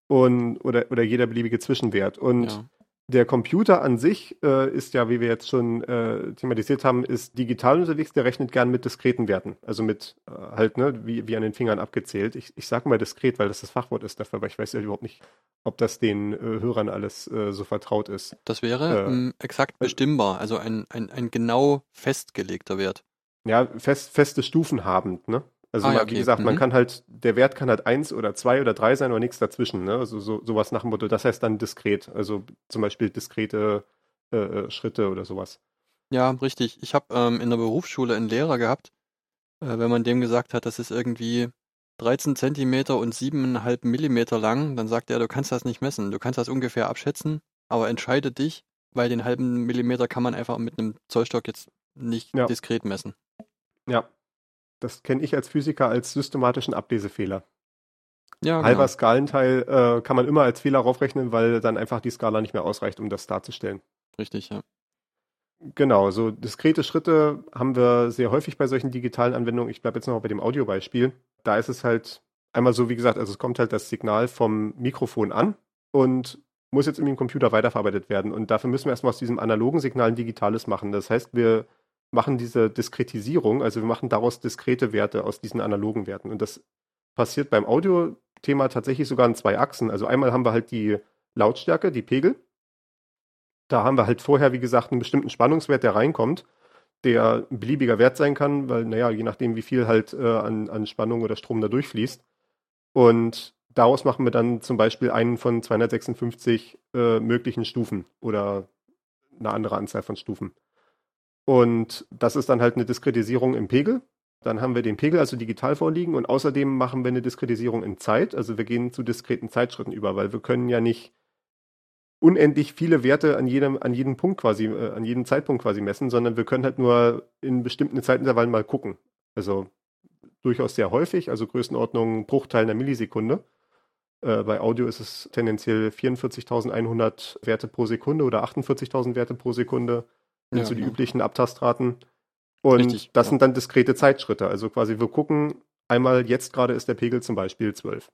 Und, oder, oder jeder beliebige Zwischenwert. Und Ja. Der Computer an sich äh, ist ja, wie wir jetzt schon äh, thematisiert haben, ist digital unterwegs, der rechnet gern mit diskreten Werten. Also mit äh, halt, ne, wie, wie an den Fingern abgezählt. Ich, ich sage mal diskret, weil das das Fachwort ist dafür, aber ich weiß ja überhaupt nicht, ob das den äh, Hörern alles äh, so vertraut ist. Das wäre Äh, ähm, exakt bestimmbar, also ein, ein, ein genau festgelegter Wert. Ja, fest, feste Stufen habend, ne? Also Ah, ja, man- wie okay. gesagt, man Mhm. kann halt, der Wert kann halt eins oder zwei oder drei sein oder nichts dazwischen, ne? Also so, sowas nach dem Motto, das heißt dann diskret, also zum Beispiel diskrete äh, äh, Schritte oder sowas. Ja, richtig. Ich habe ähm, in der Berufsschule einen Lehrer gehabt, äh, wenn man dem gesagt hat, das ist irgendwie 13 Zentimeter und 7,5 Millimeter lang, dann sagt er, du kannst das nicht messen. Du kannst das ungefähr abschätzen, aber entscheide dich, weil den halben Millimeter kann man einfach mit einem Zollstock jetzt nicht Ja. diskret messen. Ja. Das kenne ich als Physiker als systematischen Ablesefehler. Ja, Halber genau. Skalenteil äh, kann man immer als Fehler raufrechnen, weil dann einfach die Skala nicht mehr ausreicht, um das darzustellen. Richtig, ja. Genau, so diskrete Schritte haben wir sehr häufig bei solchen digitalen Anwendungen. Ich bleibe jetzt noch bei dem Audiobeispiel. Da ist es halt einmal so, wie gesagt, also es kommt halt das Signal vom Mikrofon an und muss jetzt irgendwie im Computer weiterverarbeitet werden. Und dafür müssen wir erstmal aus diesem analogen Signal ein digitales machen. Das heißt, wir machen diese Diskretisierung, also wir machen daraus diskrete Werte aus diesen analogen Werten. Und das passiert beim Audio-Thema tatsächlich sogar in zwei Achsen. Also einmal haben wir halt die Lautstärke, die Pegel. Da haben wir halt vorher, wie gesagt, einen bestimmten Spannungswert, der reinkommt, der ein beliebiger Wert sein kann, weil, naja, je nachdem, wie viel halt äh, an, an Spannung oder Strom da durchfließt. Und daraus machen wir dann zum Beispiel einen von 256 äh, möglichen Stufen oder eine andere Anzahl von Stufen. Und das ist dann halt eine Diskretisierung im Pegel. Dann haben wir den Pegel also digital vorliegen und außerdem machen wir eine Diskretisierung in Zeit. Also wir gehen zu diskreten Zeitschritten über, weil wir können ja nicht unendlich viele Werte an jedem, an jedem Punkt quasi, äh, an jedem Zeitpunkt quasi messen, sondern wir können halt nur in bestimmten Zeitintervallen mal gucken. Also durchaus sehr häufig, also Größenordnung Bruchteil einer Millisekunde. Äh, bei Audio ist es tendenziell 44.100 Werte pro Sekunde oder 48.000 Werte pro Sekunde. Ja, so die genau. üblichen Abtastraten. Und Richtig, das ja. sind dann diskrete Zeitschritte. Also quasi wir gucken einmal, jetzt gerade ist der Pegel zum Beispiel 12.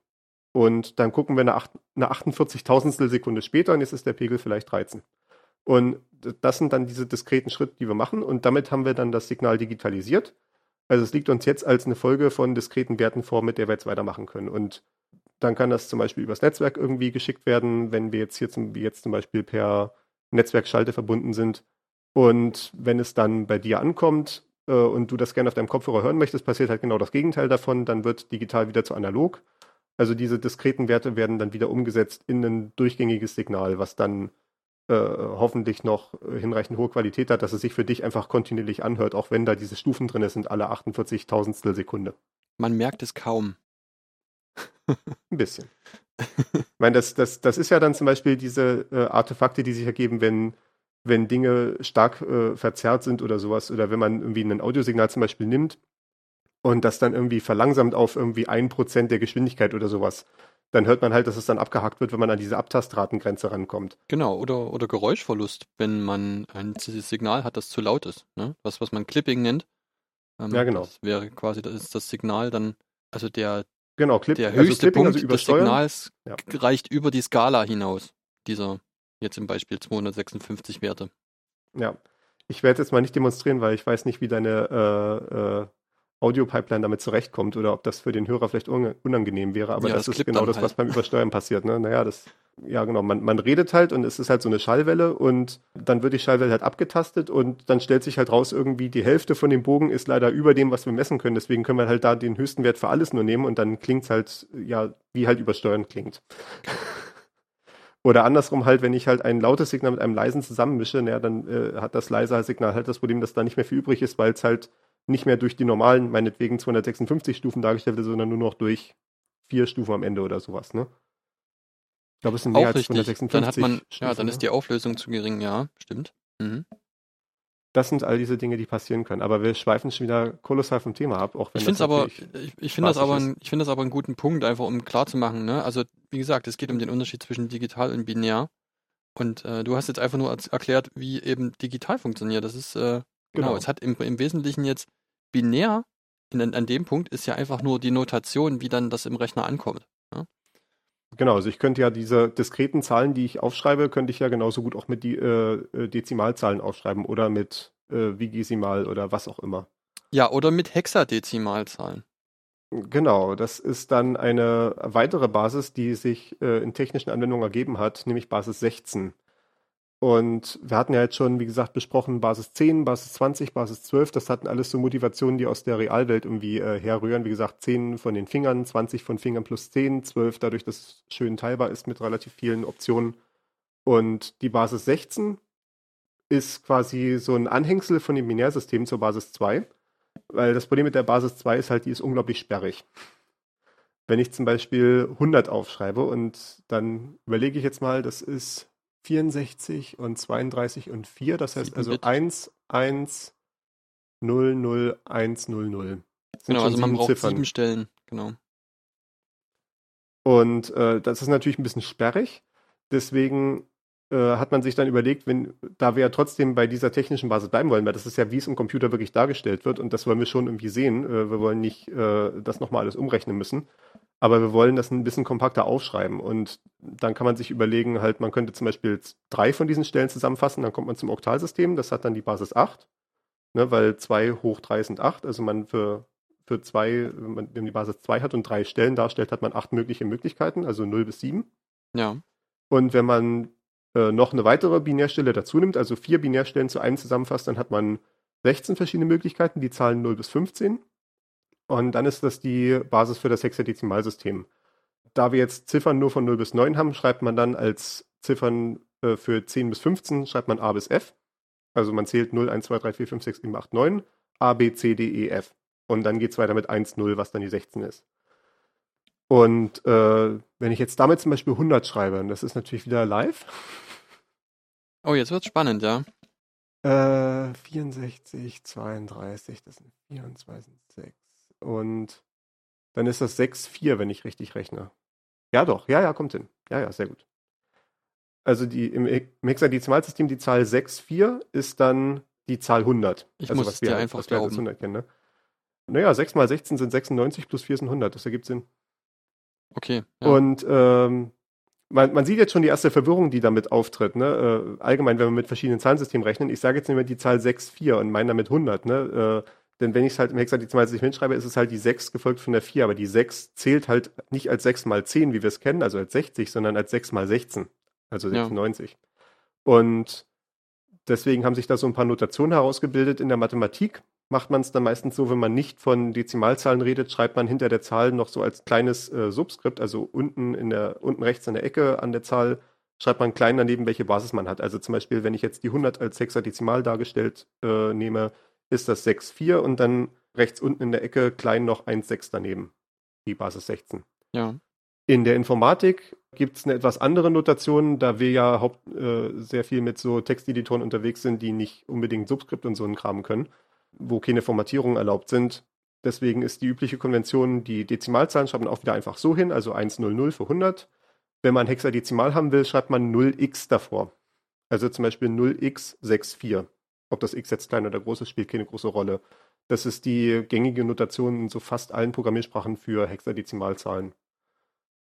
Und dann gucken wir eine, acht- eine 48.000 Sekunde später und jetzt ist der Pegel vielleicht 13. Und das sind dann diese diskreten Schritte, die wir machen. Und damit haben wir dann das Signal digitalisiert. Also es liegt uns jetzt als eine Folge von diskreten Werten vor, mit der wir jetzt weitermachen können. Und dann kann das zum Beispiel übers Netzwerk irgendwie geschickt werden, wenn wir jetzt hier zum, wie jetzt zum Beispiel per Netzwerkschalte verbunden sind. Und wenn es dann bei dir ankommt äh, und du das gerne auf deinem Kopfhörer hören möchtest, passiert halt genau das Gegenteil davon. Dann wird digital wieder zu analog. Also diese diskreten Werte werden dann wieder umgesetzt in ein durchgängiges Signal, was dann äh, hoffentlich noch hinreichend hohe Qualität hat, dass es sich für dich einfach kontinuierlich anhört, auch wenn da diese Stufen drin sind, alle 48 Tausendstel Sekunde. Man merkt es kaum. Ein bisschen. ich meine, das, das, das ist ja dann zum Beispiel diese äh, Artefakte, die sich ergeben, wenn, wenn Dinge stark äh, verzerrt sind oder sowas, oder wenn man irgendwie ein Audiosignal zum Beispiel nimmt und das dann irgendwie verlangsamt auf irgendwie ein Prozent der Geschwindigkeit oder sowas, dann hört man halt, dass es dann abgehackt wird, wenn man an diese Abtastratengrenze rankommt. Genau, oder, oder Geräuschverlust, wenn man ein Signal hat, das zu laut ist. Ne? Was, was man Clipping nennt. Ähm, Ja, genau. Das wäre quasi, das ist das Signal dann, also der, Genau, Clip, der also höchste Clipping, Punkt also des. Signals Ja. reicht über die Skala hinaus. Dieser, jetzt im Beispiel 256 Werte. Ja, ich werde jetzt mal nicht demonstrieren, weil ich weiß nicht, wie deine äh, äh, Audio-Pipeline damit zurechtkommt oder ob das für den Hörer vielleicht unangenehm wäre. Aber Ja, das, das ist genau das, halt. was beim Übersteuern passiert. Ne? Naja, das, ja genau, man, man redet halt und es ist halt so eine Schallwelle und dann wird die Schallwelle halt abgetastet und dann stellt sich halt raus, irgendwie die Hälfte von dem Bogen ist leider über dem, was wir messen können. Deswegen können wir halt da den höchsten Wert für alles nur nehmen und dann klingt's halt, ja, wie halt Übersteuern klingt. Oder andersrum halt, wenn ich halt ein lautes Signal mit einem leisen zusammenmische, naja, dann äh, hat das leise Signal halt das Problem, dass da nicht mehr viel übrig ist, weil es halt nicht mehr durch die normalen, meinetwegen 256 Stufen dargestellt wird, sondern nur noch durch vier Stufen am Ende oder sowas, ne? Ich glaube, es sind mehr Auch als richtig. 256 Dann hat man, ja, Stufen, dann ne? ist die Auflösung zu gering, ja, stimmt. Mhm. Das sind all diese Dinge, die passieren können. Aber wir schweifen schon wieder kolossal vom Thema ab, auch wenn Ich finde das aber, ich, ich finde das aber, ein- ich finde das aber einen guten Punkt, einfach um klarzumachen, ne? Also, wie gesagt, es geht um den Unterschied zwischen digital und binär. Und äh, du hast jetzt einfach nur erklärt, wie eben digital funktioniert. Das ist, äh, genau, Genau. es hat im, im Wesentlichen jetzt binär, in, an dem Punkt ist ja einfach nur die Notation, wie dann das im Rechner ankommt. Genau, also ich könnte ja diese diskreten Zahlen, die ich aufschreibe, könnte ich ja genauso gut auch mit die äh, äh, Dezimalzahlen aufschreiben oder mit äh, Vigesimal oder was auch immer. Ja, oder mit Hexadezimalzahlen. Genau, das ist dann eine weitere Basis, die sich äh, in technischen Anwendungen ergeben hat, nämlich Basis 16. Und wir hatten ja jetzt schon, wie gesagt, besprochen Basis 10, Basis 20, Basis 12. Das hatten alles so Motivationen, die aus der Realwelt irgendwie äh, herrühren. Wie gesagt, 10 von den Fingern, 20 von Fingern plus 10, 12 dadurch, dass es schön teilbar ist mit relativ vielen Optionen. Und die Basis 16 ist quasi so ein Anhängsel von dem Binärsystem zur Basis 2. Weil das Problem mit der Basis 2 ist halt, die ist unglaublich sperrig. Wenn ich zum Beispiel 100 aufschreibe und dann überlege ich jetzt mal, das ist 64 und 32 und 4, das heißt also Bit. 1, 1, 0, 0, 1, 0, 0. Das sind Genau, also man braucht Ziffern. sieben Stellen, genau. Und äh, das ist natürlich ein bisschen sperrig. Deswegen äh, hat man sich dann überlegt, wenn, da wir ja trotzdem bei dieser technischen Basis bleiben wollen, weil das ist ja, wie es im Computer wirklich dargestellt wird und das wollen wir schon irgendwie sehen. Äh, wir wollen nicht äh, das nochmal alles umrechnen müssen. Aber wir wollen das ein bisschen kompakter aufschreiben. Und dann kann man sich überlegen, halt, man könnte zum Beispiel drei von diesen Stellen zusammenfassen, dann kommt man zum Oktalsystem, das hat dann die Basis 8, ne, weil 2 hoch 3 sind 8. Also man für, für zwei, wenn man wenn man die Basis 2 hat und drei Stellen darstellt, hat man acht mögliche Möglichkeiten, also 0 bis 7. Ja. Und wenn man äh, noch eine weitere Binärstelle dazu nimmt, also vier Binärstellen zu einem zusammenfasst, dann hat man 16 verschiedene Möglichkeiten, die Zahlen 0 bis 15. Und dann ist das die Basis für das Hexadezimalsystem. Da wir jetzt Ziffern nur von 0 bis 9 haben, schreibt man dann als Ziffern äh, für 10 bis 15, schreibt man A bis F. Also man zählt 0, 1, 2, 3, 4, 5, 6, 7, 8, 9, A, B, C, D, E, F. Und dann geht es weiter mit 1, 0, was dann die 16 ist. Und äh, wenn ich jetzt damit zum Beispiel 100 schreibe, und das ist natürlich wieder live, Oh, jetzt wird's spannend, ja. Äh, 64, 32, das sind 24, 6. Und dann ist das 6, 4, wenn ich richtig rechne. Ja, doch. Ja, ja, kommt hin. Ja, ja, sehr gut. Also die, im, im Hexadezimalsystem die Zahl 6, 4 ist dann die Zahl 100. Ich also muss was es wir, dir halt- einfach was wir halt als glauben. 100 kennen, ne? Naja, 6 mal 16 sind 96 plus 4 sind 100. Das ergibt Sinn. Okay. Ja. Und ähm, man, man sieht jetzt schon die erste Verwirrung, die damit auftritt. Ne? Äh, allgemein, wenn wir mit verschiedenen Zahlensystemen rechnen. Ich sage jetzt nicht mehr die Zahl 6, 4 und meine damit 100. Ne? Äh, denn wenn ich es halt im Hexadezimalsystem hinschreibe, ist es halt die 6 gefolgt von der 4. Aber die 6 zählt halt nicht als 6 mal 10, wie wir es kennen, also als 60, sondern als 6 mal 16, also Ja. 96. Und deswegen haben sich da so ein paar Notationen herausgebildet in der Mathematik. Macht man es dann meistens so, wenn man nicht von Dezimalzahlen redet, schreibt man hinter der Zahl noch so als kleines äh, Subskript, also unten in der, unten rechts in der Ecke an der Zahl, schreibt man klein daneben, welche Basis man hat. Also zum Beispiel, wenn ich jetzt die 100 als Hexadezimal dargestellt äh, nehme, ist das 6,4 und dann rechts unten in der Ecke klein noch 1,6 daneben, die Basis 16. ja. In der Informatik gibt es eine etwas andere Notation, da wir ja haupt, äh, sehr viel mit so Texteditoren unterwegs sind, die nicht unbedingt Subskript und so einen Kram können, wo keine Formatierungen erlaubt sind. Deswegen ist die übliche Konvention, die Dezimalzahlen schreibt man auch wieder einfach so hin, also 100 für 100. Wenn man Hexadezimal haben will, schreibt man 0x davor. Also zum Beispiel 0x64. Ob das x jetzt klein oder groß ist, spielt keine große Rolle. Das ist die gängige Notation in so fast allen Programmiersprachen für Hexadezimalzahlen.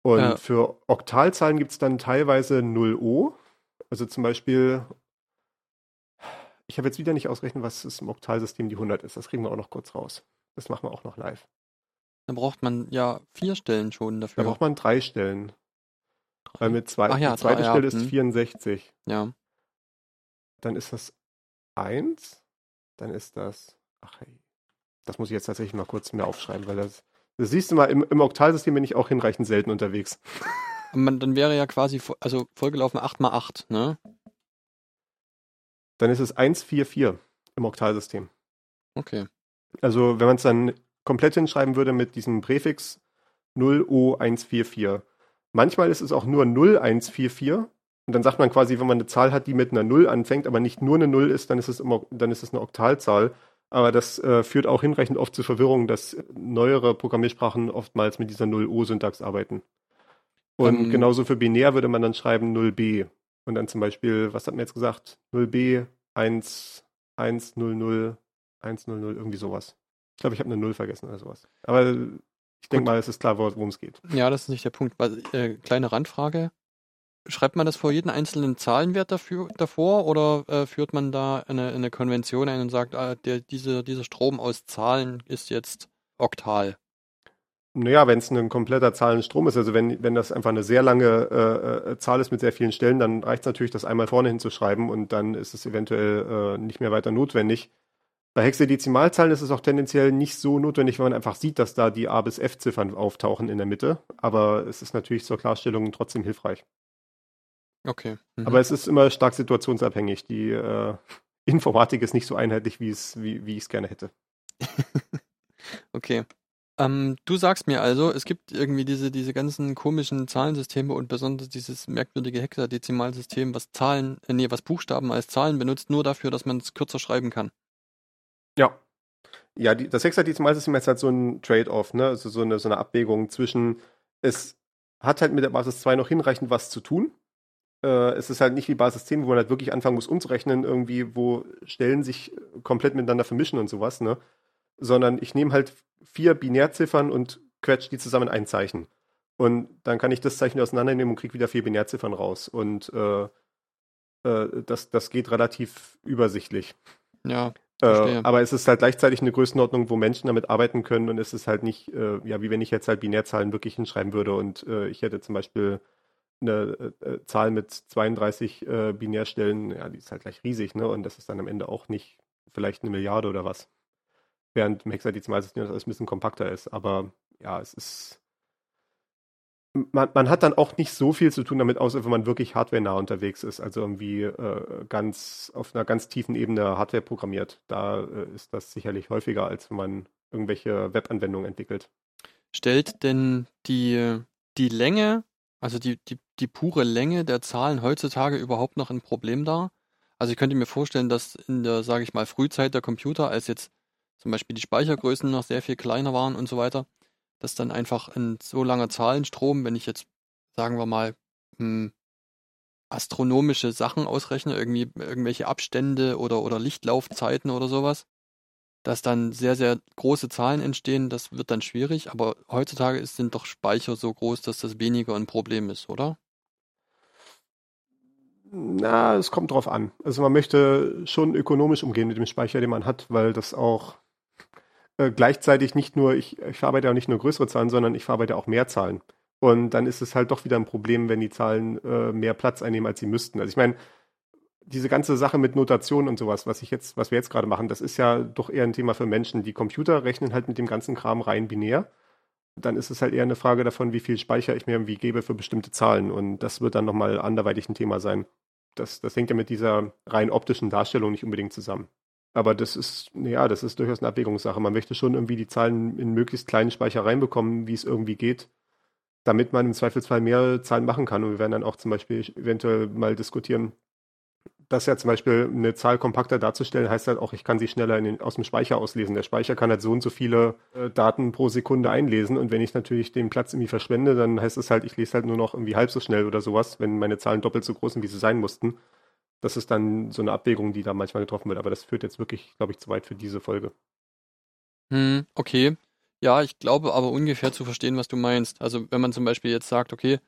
Und Ja. für Oktalzahlen gibt es dann teilweise 0O. Also zum Beispiel, ich habe jetzt wieder nicht ausgerechnet, was ist im Oktalsystem die 100 ist. Das kriegen wir auch noch kurz raus. Das machen wir auch noch live. Da braucht man ja vier Stellen schon Da dafür. braucht man drei Stellen. Weil mit zwei, Ach ja, die zweite drei, ja, Stelle ist hm. 64. Ja. Dann ist das 1. Dann ist das. Ach hey. Das muss ich jetzt tatsächlich mal kurz mir aufschreiben, weil das. Das siehst du mal, im, im Oktalsystem bin ich auch hinreichend selten unterwegs. Man, dann wäre ja quasi, also vollgelaufen 8 mal 8, ne? Dann ist es 144 im Oktalsystem. Okay. Also wenn man es dann komplett hinschreiben würde mit diesem Präfix 0O144. Manchmal ist es auch nur 0144. Und dann sagt man quasi, wenn man eine Zahl hat, die mit einer 0 anfängt, aber nicht nur eine 0 ist, dann ist es, immer, dann ist es eine Oktalzahl. Aber das äh, führt auch hinreichend oft zu Verwirrung, dass neuere Programmiersprachen oftmals mit dieser 0O-Syntax arbeiten. Und Ähm. genauso für binär würde man dann schreiben 0b. Und dann zum Beispiel, was hat man jetzt gesagt? 0b, 1, 1, 0, 0, 1, 0, 0, irgendwie sowas. Ich glaube, ich habe eine 0 vergessen oder sowas. Aber ich denke mal, es ist klar, worum es geht. Ja, das ist nicht der Punkt. Weil, Äh, kleine Randfrage. Schreibt man das vor jeden einzelnen Zahlenwert dafür, davor oder äh, führt man da eine, eine Konvention ein und sagt, ah, der, diese, dieser Strom aus Zahlen ist jetzt oktal? Naja, wenn es ein kompletter Zahlenstrom ist, also wenn, wenn das einfach eine sehr lange äh, äh, Zahl ist mit sehr vielen Stellen, dann reicht es natürlich, das einmal vorne hinzuschreiben und dann ist es eventuell äh, nicht mehr weiter notwendig. Bei Hexadezimalzahlen ist es auch tendenziell nicht so notwendig, weil man einfach sieht, dass da die A bis F-Ziffern auftauchen in der Mitte. Aber es ist natürlich zur Klarstellung trotzdem hilfreich. Okay. Mhm. Aber es ist immer stark situationsabhängig. Die äh, Informatik ist nicht so einheitlich, wie, es, wie, wie ich es gerne hätte. Okay. Ähm, du sagst mir also, es gibt irgendwie diese, diese ganzen komischen Zahlensysteme und besonders dieses merkwürdige Hexadezimalsystem, was Zahlen, äh, nee, was Buchstaben als Zahlen benutzt, nur dafür, dass man es kürzer schreiben kann. Ja. Ja, die, das Hexadezimalsystem ist halt so ein Trade-off, ne? Also so eine, so eine Abwägung zwischen, es hat halt mit der Basis 2 noch hinreichend was zu tun. Äh, es ist halt nicht wie Basis 10, wo man halt wirklich anfangen muss umzurechnen, irgendwie, wo Stellen sich komplett miteinander vermischen und sowas, ne? Sondern ich nehme halt vier Binärziffern und quetsche die zusammen in ein Zeichen. Und dann kann ich das Zeichen auseinandernehmen und kriege wieder vier Binärziffern raus. Und äh, äh, das, das geht relativ übersichtlich. Ja, Äh, Verstehe. aber es ist halt gleichzeitig eine Größenordnung, wo Menschen damit arbeiten können und es ist halt nicht, äh, ja, wie wenn ich jetzt halt Binärzahlen wirklich hinschreiben würde und äh, ich hätte zum Beispiel eine äh, äh, Zahl mit 32 äh, Binärstellen, ja, die ist halt gleich riesig, ne? Und das ist dann am Ende auch nicht vielleicht eine Milliarde oder was. Während im Hexadezimalsystem das alles ein bisschen kompakter ist. Aber ja, es ist. Man, man hat dann auch nicht so viel zu tun damit, außer wenn man wirklich hardware-nah unterwegs ist, also irgendwie äh, ganz auf einer ganz tiefen Ebene Hardware programmiert. Da äh, ist das sicherlich häufiger, als wenn man irgendwelche Webanwendungen entwickelt. Stellt denn die, die Länge, also die, die, die pure Länge der Zahlen heutzutage überhaupt noch ein Problem dar? Also ich könnte mir vorstellen, dass in der, sage ich mal, Frühzeit der Computer, als jetzt zum Beispiel die Speichergrößen noch sehr viel kleiner waren und so weiter, dass dann einfach ein so langer Zahlenstrom, wenn ich jetzt, sagen wir mal, hm, astronomische Sachen ausrechne, irgendwie irgendwelche Abstände oder, oder Lichtlaufzeiten oder sowas, dass dann sehr, sehr große Zahlen entstehen, das wird dann schwierig, aber heutzutage ist, sind doch Speicher so groß, dass das weniger ein Problem ist, oder? Na, es kommt drauf an. Also man möchte schon ökonomisch umgehen mit dem Speicher, den man hat, weil das auch äh, gleichzeitig nicht nur, ich, ich verarbeite auch nicht nur größere Zahlen, sondern ich verarbeite auch mehr Zahlen. Und dann ist es halt doch wieder ein Problem, wenn die Zahlen äh, mehr Platz einnehmen, als sie müssten. Also ich meine, diese ganze Sache mit Notation und sowas, was ich jetzt, was wir jetzt gerade machen, das ist ja doch eher ein Thema für Menschen. Die Computer rechnen halt mit dem ganzen Kram rein binär. Dann ist es halt eher eine Frage davon, wie viel Speicher ich mir irgendwie gebe für bestimmte Zahlen. Und das wird dann nochmal anderweitig ein Thema sein. Das, das hängt ja mit dieser rein optischen Darstellung nicht unbedingt zusammen. Aber das ist, ja, das ist durchaus eine Abwägungssache. Man möchte schon irgendwie die Zahlen in möglichst kleinen Speicher reinbekommen, wie es irgendwie geht, damit man im Zweifelsfall mehr Zahlen machen kann. Und wir werden dann auch zum Beispiel eventuell mal diskutieren, dass ja zum Beispiel eine Zahl kompakter darzustellen, heißt halt auch, ich kann sie schneller den, aus dem Speicher auslesen. Der Speicher kann halt so und so viele äh, Daten pro Sekunde einlesen und wenn ich natürlich den Platz irgendwie verschwende, dann heißt es halt, ich lese halt nur noch irgendwie halb so schnell oder sowas, wenn meine Zahlen doppelt so groß sind, wie sie sein mussten. Das ist dann so eine Abwägung, die da manchmal getroffen wird, aber das führt jetzt wirklich, glaube ich, zu weit für diese Folge. Hm, okay. Ja, ich glaube aber ungefähr zu verstehen, was du meinst. Also wenn man zum Beispiel jetzt sagt, okay,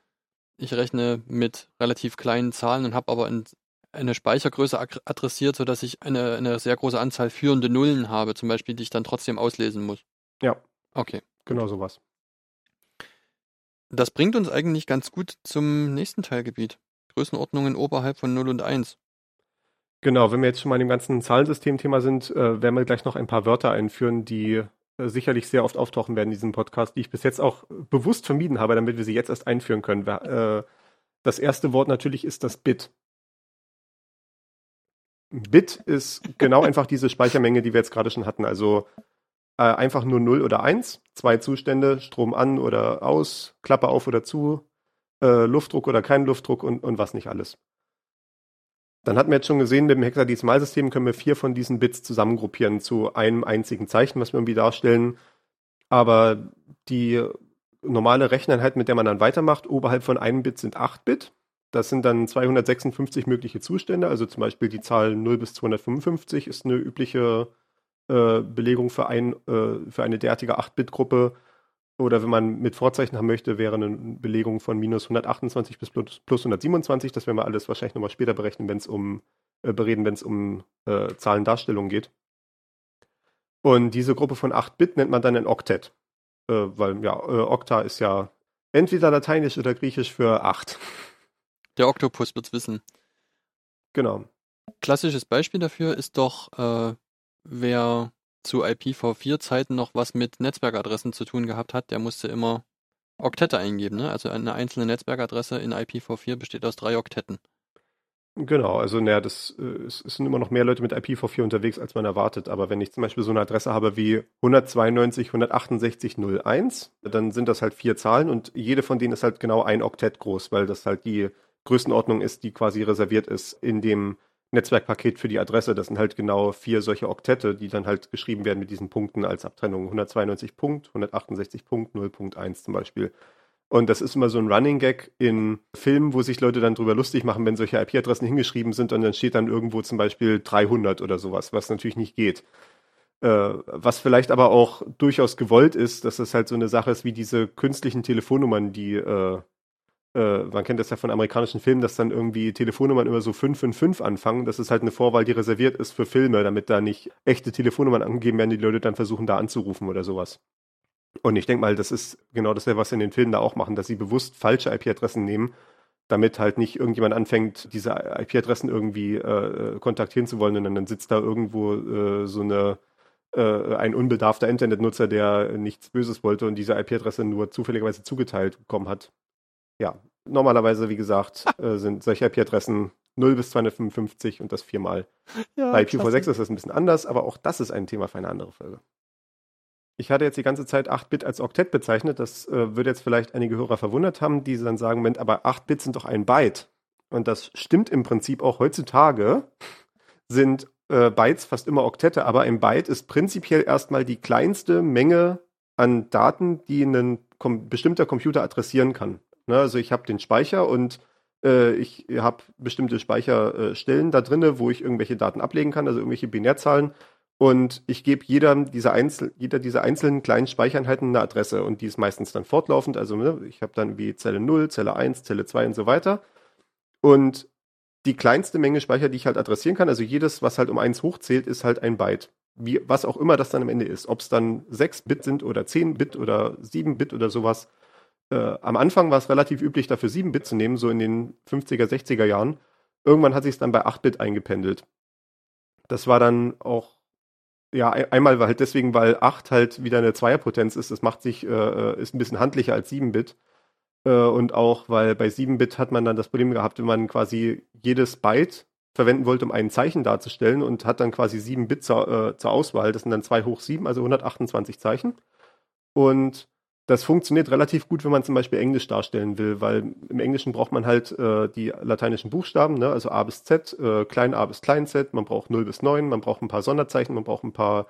ich rechne mit relativ kleinen Zahlen und habe aber ein, eine Speichergröße adressiert, sodass ich eine, eine sehr große Anzahl führende Nullen habe, zum Beispiel, die ich dann trotzdem auslesen muss. Ja. Okay. Genau sowas. Das bringt uns eigentlich ganz gut zum nächsten Teilgebiet. Größenordnungen oberhalb von 0 und 1. Genau, wenn wir jetzt schon mal in dem ganzen Zahlensystem-Thema sind, äh, werden wir gleich noch ein paar Wörter einführen, die äh, sicherlich sehr oft auftauchen werden in diesem Podcast, die ich bis jetzt auch bewusst vermieden habe, damit wir sie jetzt erst einführen können. Äh, das erste Wort natürlich ist das Bit. Bit ist genau einfach diese Speichermenge, die wir jetzt gerade schon hatten. Also äh, einfach nur 0 oder 1, zwei Zustände, Strom an oder aus, Klappe auf oder zu, äh, Luftdruck oder kein Luftdruck und, und was nicht alles. Dann hatten wir jetzt schon gesehen, mit dem Hexadezimalsystem können wir vier von diesen Bits zusammengruppieren zu einem einzigen Zeichen, was wir irgendwie darstellen. Aber die normale Recheneinheit, mit der man dann weitermacht, oberhalb von einem Bit sind 8 Bit. Das sind dann 256 mögliche Zustände. Also zum Beispiel die Zahl 0 bis 255 ist eine übliche äh, Belegung für, ein, äh, für eine derartige 8-Bit-Gruppe. Oder wenn man mit Vorzeichen haben möchte, wäre eine Belegung von minus 128 bis plus, plus 127. Das werden wir alles wahrscheinlich nochmal später berechnen, wenn es um äh, bereden, wenn es um äh, Zahlendarstellung geht. Und diese Gruppe von 8 Bit nennt man dann ein Oktett. Äh, weil ja, äh, Okta ist ja entweder lateinisch oder griechisch für 8. Der Oktopus wird's wissen. Genau. Klassisches Beispiel dafür ist doch, äh, wer zu IPv4-Zeiten noch was mit Netzwerkadressen zu tun gehabt hat, der musste immer Oktette eingeben. Ne? Also eine einzelne Netzwerkadresse in IPv4 besteht aus drei Oktetten. Genau, also naja, das äh, es sind immer noch mehr Leute mit IPv4 unterwegs, als man erwartet. Aber wenn ich zum Beispiel so eine Adresse habe wie 192.168.01, dann sind das halt vier Zahlen und jede von denen ist halt genau ein Oktett groß, weil das halt die Größenordnung ist, die quasi reserviert ist in dem Netzwerkpaket für die Adresse. Das sind halt genau vier solche Oktette, die dann halt geschrieben werden mit diesen Punkten als Abtrennung. 192 Punkt, 168 Punkt, 0.1 zum Beispiel. Und das ist immer so ein Running Gag in Filmen, wo sich Leute dann drüber lustig machen, wenn solche IP-Adressen hingeschrieben sind und dann steht dann irgendwo zum Beispiel 300 oder sowas, was natürlich nicht geht. Äh, was vielleicht aber auch durchaus gewollt ist, dass das halt so eine Sache ist wie diese künstlichen Telefonnummern, die äh, äh, man kennt das ja von amerikanischen Filmen, dass dann irgendwie Telefonnummern immer so 555 anfangen. Das ist halt eine Vorwahl, die reserviert ist für Filme, damit da nicht echte Telefonnummern angegeben werden, die Leute dann versuchen, da anzurufen oder sowas. Und ich denke mal, das ist genau das, was in den Filmen da auch machen, dass sie bewusst falsche IP-Adressen nehmen, damit halt nicht irgendjemand anfängt, diese IP-Adressen irgendwie äh, kontaktieren zu wollen und dann sitzt da irgendwo äh, so eine äh, ein unbedarfter Internetnutzer, der nichts Böses wollte und diese IP-Adresse nur zufälligerweise zugeteilt bekommen hat ja, normalerweise, wie gesagt, äh, sind solche IP-Adressen 0 bis 255 und das viermal. Ja, Bei IPv6 ist das ein bisschen anders, aber auch das ist ein Thema für eine andere Folge. Ich hatte jetzt die ganze Zeit 8-Bit als Oktett bezeichnet. Das äh, würde jetzt vielleicht einige Hörer verwundert haben, die dann sagen, Moment, aber 8-Bit sind doch ein Byte. Und das stimmt im Prinzip auch heutzutage, sind äh, Bytes fast immer Oktette, aber ein Byte ist prinzipiell erstmal die kleinste Menge an Daten, die ein kom bestimmter Computer adressieren kann. Ne? Also ich habe den Speicher und äh, ich habe bestimmte Speicherstellen äh, da drinne, wo ich irgendwelche Daten ablegen kann, also irgendwelche Binärzahlen. Und ich gebe jeder dieser, Einzel jeder dieser einzelnen kleinen Speichereinheiten eine Adresse und die ist meistens dann fortlaufend. Also ne, ich habe dann wie Zelle 0, Zelle 1, Zelle 2 und so weiter. Und die kleinste Menge Speicher, die ich halt adressieren kann, also jedes, was halt um 1 hochzählt, ist halt ein Byte. Wie, was auch immer das dann am Ende ist. Ob es dann 6 Bit sind oder 10 Bit oder 7 Bit oder sowas äh, am Anfang war es relativ üblich, dafür 7-Bit zu nehmen, so in den 50er, 60er Jahren. Irgendwann hat sich es dann bei 8-Bit eingependelt. Das war dann auch, ja, einmal weil halt deswegen, weil 8 halt wieder eine Zweierpotenz ist, das macht sich, äh, äh ist ein bisschen handlicher als 7-Bit. Äh, und auch, weil bei 7-Bit hat man dann das Problem gehabt, wenn man quasi jedes Byte verwenden wollte, um ein Zeichen darzustellen und hat dann quasi 7 Bit zur, äh, zur Auswahl. Das sind dann 2 hoch 7, also 128 Zeichen. Und das funktioniert relativ gut, wenn man zum Beispiel Englisch darstellen will, weil im Englischen braucht man halt äh, die lateinischen Buchstaben, ne? also A bis Z, äh, klein a bis klein z, man braucht 0 bis 9, man braucht ein paar Sonderzeichen, man braucht ein paar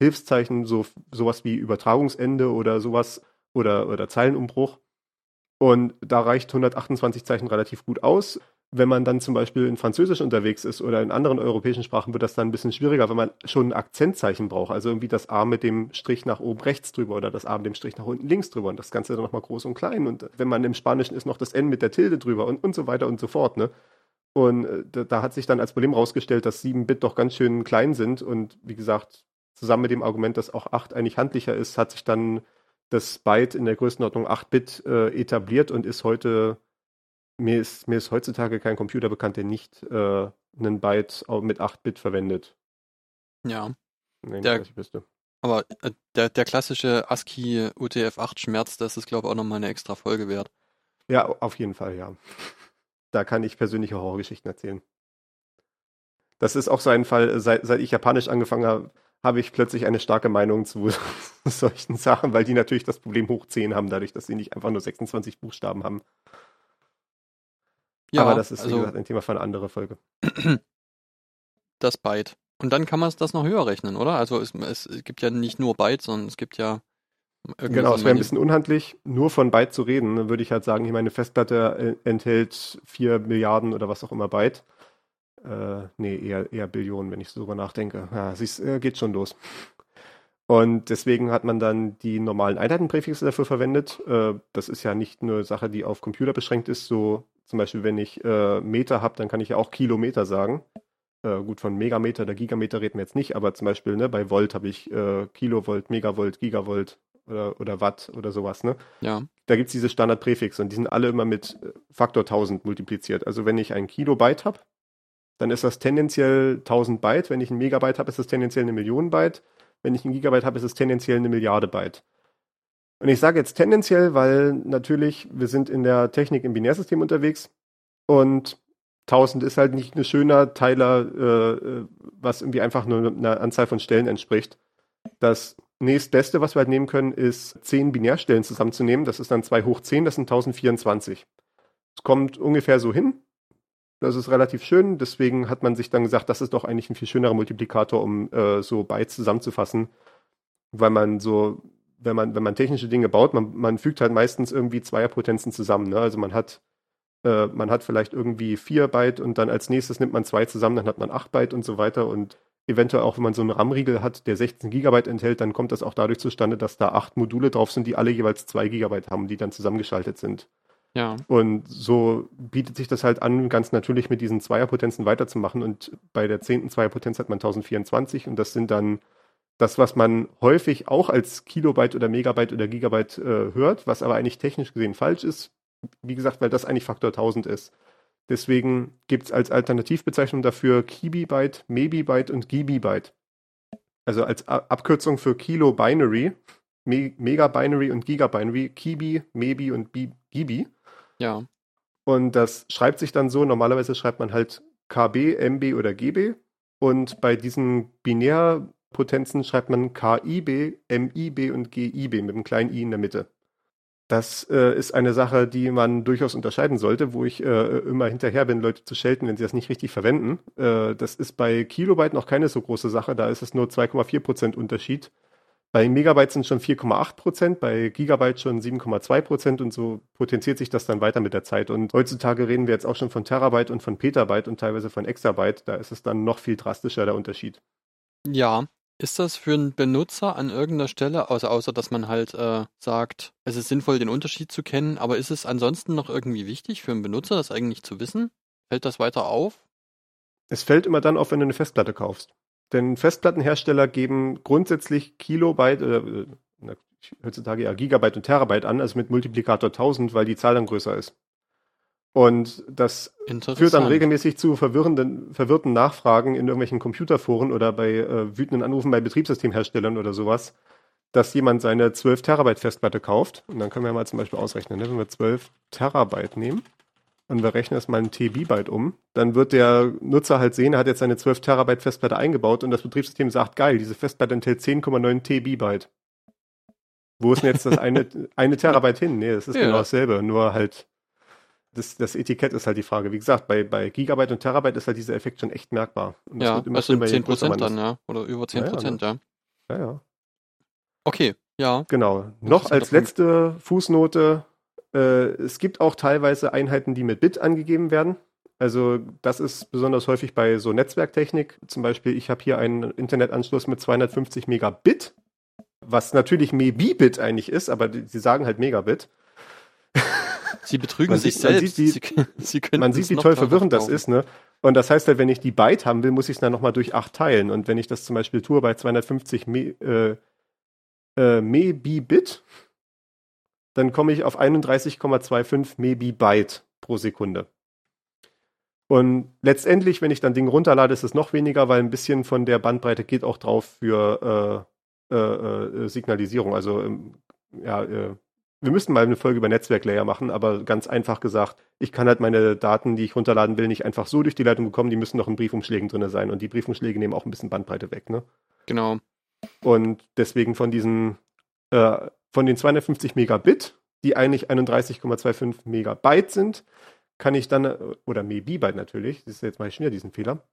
Hilfszeichen, so, sowas wie Übertragungsende oder sowas oder, oder Zeilenumbruch. Und da reicht 128 Zeichen relativ gut aus wenn man dann zum Beispiel in Französisch unterwegs ist oder in anderen europäischen Sprachen, wird das dann ein bisschen schwieriger, wenn man schon ein Akzentzeichen braucht. Also irgendwie das A mit dem Strich nach oben rechts drüber oder das A mit dem Strich nach unten links drüber und das Ganze dann nochmal groß und klein. Und wenn man im Spanischen ist, noch das N mit der Tilde drüber und, und so weiter und so fort. Ne? Und äh, da, da hat sich dann als Problem rausgestellt, dass 7-Bit doch ganz schön klein sind und wie gesagt, zusammen mit dem Argument, dass auch 8 eigentlich handlicher ist, hat sich dann das Byte in der Größenordnung 8-Bit äh, etabliert und ist heute, mir ist, mir ist heutzutage kein Computer bekannt, der nicht äh, einen Byte mit 8-Bit verwendet. Ja. Nee, Der- nicht, wüsste. Aber äh, der, der klassische ASCII UTF-8-Schmerz, das ist, glaube ich, auch nochmal eine extra Folge wert. Ja, auf jeden Fall, ja. Da kann ich persönliche Horrorgeschichten erzählen. Das ist auch so ein Fall, seit, seit ich Japanisch angefangen habe, habe ich plötzlich eine starke Meinung zu solchen Sachen, weil die natürlich das Problem hoch 10 haben, dadurch, dass sie nicht einfach nur 26 Buchstaben haben. Ja, Aber das ist, wie also gesagt, ein Thema für eine andere Folge. das Byte. Und dann kann man das noch höher rechnen, oder? Also es, es gibt ja nicht nur Byte, sondern es gibt ja Genau, es wäre ein bisschen unhandlich, nur von Byte zu reden. Dann würde ich halt sagen, hier meine Festplatte äh, enthält 4 Milliarden oder was auch immer Byte. Äh, nee, eher, eher Billionen, wenn ich so drüber nachdenke. Ja, siehst, äh, geht schon los. Und deswegen hat man dann die normalen Einheitenpräfixe dafür verwendet. Äh, das ist ja nicht eine Sache, die auf Computer beschränkt ist. So zum Beispiel, wenn ich äh, Meter habe, dann kann ich ja auch Kilometer sagen. Äh, gut, von Megameter oder Gigameter reden wir jetzt nicht, aber zum Beispiel ne, bei Volt habe ich äh, Kilovolt, Megavolt, Gigavolt oder, oder Watt oder sowas. Ne? Ja, Da gibt es diese Standardpräfixe und die sind alle immer mit äh, Faktor 1000 multipliziert. Also wenn ich ein Kilobyte habe, dann ist das tendenziell 1000 Byte. Wenn ich ein Megabyte habe, ist das tendenziell eine Million Byte. Wenn ich ein Gigabyte habe, ist es tendenziell eine Milliarde Byte. Und ich sage jetzt tendenziell, weil natürlich wir sind in der Technik im Binärsystem unterwegs und 1000 ist halt nicht ein schöner Teiler, äh, äh, was irgendwie einfach nur einer Anzahl von Stellen entspricht. Das nächstbeste, was wir halt nehmen können, ist 10 Binärstellen zusammenzunehmen. Das ist dann 2 hoch 10, das sind 1024. Es kommt ungefähr so hin. Das ist relativ schön. Deswegen hat man sich dann gesagt, das ist doch eigentlich ein viel schönerer Multiplikator, um äh, so Bytes zusammenzufassen. Weil man so, wenn man, wenn man technische Dinge baut, man, man fügt halt meistens irgendwie Zweierpotenzen zusammen. Ne? Also man hat, äh, man hat vielleicht irgendwie 4 Byte und dann als nächstes nimmt man zwei zusammen, dann hat man 8 Byte und so weiter. Und eventuell auch, wenn man so einen RAM-Riegel hat, der 16 Gigabyte enthält, dann kommt das auch dadurch zustande, dass da acht Module drauf sind, die alle jeweils 2 Gigabyte haben, die dann zusammengeschaltet sind. ja. Und so bietet sich das halt an, ganz natürlich mit diesen Zweierpotenzen weiterzumachen. Und bei der zehnten Zweierpotenz hat man 1024 und das sind dann das, was man häufig auch als Kilobyte oder Megabyte oder Gigabyte äh, hört, was aber eigentlich technisch gesehen falsch ist. Wie gesagt, weil das eigentlich Faktor 1000 ist. Deswegen gibt es als Alternativbezeichnung dafür Kibibyte, Mebibyte und Gibibyte. Also als A Abkürzung für Kilo Binary, Me Megabinary und Gigabinary, Kibi, Mebi und Bi Gibi. Ja, Und das schreibt sich dann so, normalerweise schreibt man halt KB, MB oder GB. Und bei diesen Binärpotenzen schreibt man KIB, MIB und GIB mit einem kleinen i in der Mitte. Das äh, ist eine Sache, die man durchaus unterscheiden sollte, wo ich äh, immer hinterher bin, Leute zu schelten, wenn sie das nicht richtig verwenden. Äh, das ist bei Kilobyte noch keine so große Sache, da ist es nur 2,4% Unterschied. Bei Megabyte sind schon 4,8 Prozent, bei Gigabyte schon 7,2 Prozent und so potenziert sich das dann weiter mit der Zeit. Und heutzutage reden wir jetzt auch schon von Terabyte und von Petabyte und teilweise von Exabyte. Da ist es dann noch viel drastischer, der Unterschied. ja. Ist das für einen Benutzer an irgendeiner Stelle, außer, außer dass man halt äh, sagt, es ist sinnvoll, den Unterschied zu kennen, aber ist es ansonsten noch irgendwie wichtig für einen Benutzer, das eigentlich zu wissen? Fällt das weiter auf? Es fällt immer dann auf, wenn du eine Festplatte kaufst. Denn Festplattenhersteller geben grundsätzlich Kilobyte, äh, na, heutzutage ja Gigabyte und Terabyte an, also mit Multiplikator 1000, weil die Zahl dann größer ist. Und das führt dann regelmäßig zu verwirrenden, verwirrten Nachfragen in irgendwelchen Computerforen oder bei äh, wütenden Anrufen bei Betriebssystemherstellern oder sowas, dass jemand seine 12 Terabyte Festplatte kauft. Und dann können wir mal zum Beispiel ausrechnen, ne? wenn wir 12 Terabyte nehmen und wir rechnen das mal in TB-Byte um, dann wird der Nutzer halt sehen, er hat jetzt seine 12 Terabyte Festplatte eingebaut und das Betriebssystem sagt, geil, diese Festplatte enthält 10,9 TB-Byte. Wo ist denn jetzt das eine, eine Terabyte hin? Nee, das ist Ja. genau dasselbe, nur halt das, das Etikett ist halt die Frage. Wie gesagt, bei, bei Gigabyte und Terabyte ist halt dieser Effekt schon echt merkbar. Und Ja, das sind schlimmer, je 10 größer man Prozent dann, ja. Oder über 10 Ja, ja, Prozent, ja. Ja, ja. Okay, ja. Genau. Noch Interessanter als letzte Fußnote, äh, es gibt auch teilweise Einheiten, die mit Bit angegeben werden. Also das ist besonders häufig bei so Netzwerktechnik. Zum Beispiel, ich habe hier einen Internetanschluss mit 250 Megabit, was natürlich Mebit eigentlich ist, aber die, sie sagen halt Megabit. Sie betrügen Man sich sieht- man selbst. sieht, wie- sie, sie Man sieht, wie toll verwirrend das ist, ne? Und das heißt halt, wenn ich die Byte haben will, muss ich es dann nochmal durch 8 teilen. Und wenn ich das zum Beispiel tue bei 250 Me, äh, äh, Mebi-Bit, dann komme ich auf 31,25 Mebi-Byte pro Sekunde. Und letztendlich, wenn ich dann Ding runterlade, ist es noch weniger, weil ein bisschen von der Bandbreite geht auch drauf für äh, äh, äh Signalisierung. Also ähm, ja, äh, wir müssten mal eine Folge über Netzwerklayer machen, aber ganz einfach gesagt, ich kann halt meine Daten, die ich runterladen will, nicht einfach so durch die Leitung bekommen, die müssen noch in Briefumschlägen drin sein. Und die Briefumschläge nehmen auch ein bisschen Bandbreite weg, ne? Genau. Und deswegen von diesen, äh, von den 250 Megabit, die eigentlich 31,25 Megabyte sind, kann ich dann, oder Megabyte natürlich, das ist jetzt mal schnell diesen Fehler,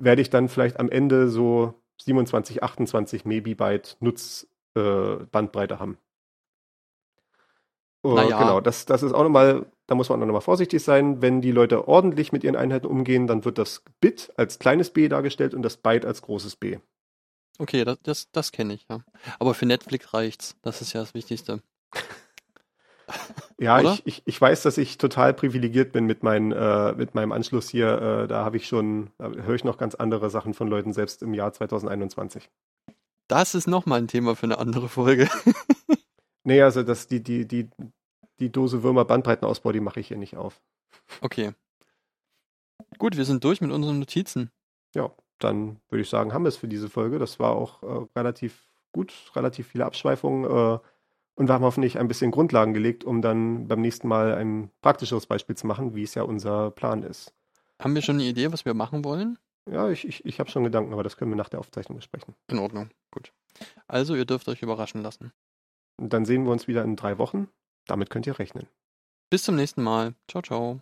werde ich dann vielleicht am Ende so 27, 28 Megabyte Nutzbandbreite äh, haben. Naja. Genau, das, das ist auch nochmal, da muss man auch nochmal vorsichtig sein. Wenn die Leute ordentlich mit ihren Einheiten umgehen, dann wird das Bit als kleines b dargestellt und das Byte als großes b. Okay, das, das, das kenne ich, ja. Aber für Netflix reicht's. Das ist ja das Wichtigste. ja, ich, ich, ich weiß, dass ich total privilegiert bin mit, mein, äh, mit meinem Anschluss hier. Äh, da habe ich schon, da höre ich noch ganz andere Sachen von Leuten, selbst im Jahr 2021. Das ist nochmal ein Thema für eine andere Folge. Nee, also das, die, die, die, die Dose Würmer Bandbreitenausbau, die mache ich hier nicht auf. Okay. Gut, wir sind durch mit unseren Notizen. Ja, dann würde ich sagen, haben wir es für diese Folge. Das war auch äh, relativ gut, relativ viele Abschweifungen. Äh, und wir haben hoffentlich ein bisschen Grundlagen gelegt, um dann beim nächsten Mal ein praktischeres Beispiel zu machen, wie es ja unser Plan ist. Haben wir schon eine Idee, was wir machen wollen? Ja, ich, ich, ich habe schon Gedanken, aber das können wir nach der Aufzeichnung besprechen. In Ordnung, gut. Also, ihr dürft euch überraschen lassen. Dann sehen wir uns wieder in drei Wochen. Damit könnt ihr rechnen. Bis zum nächsten Mal. Ciao, ciao.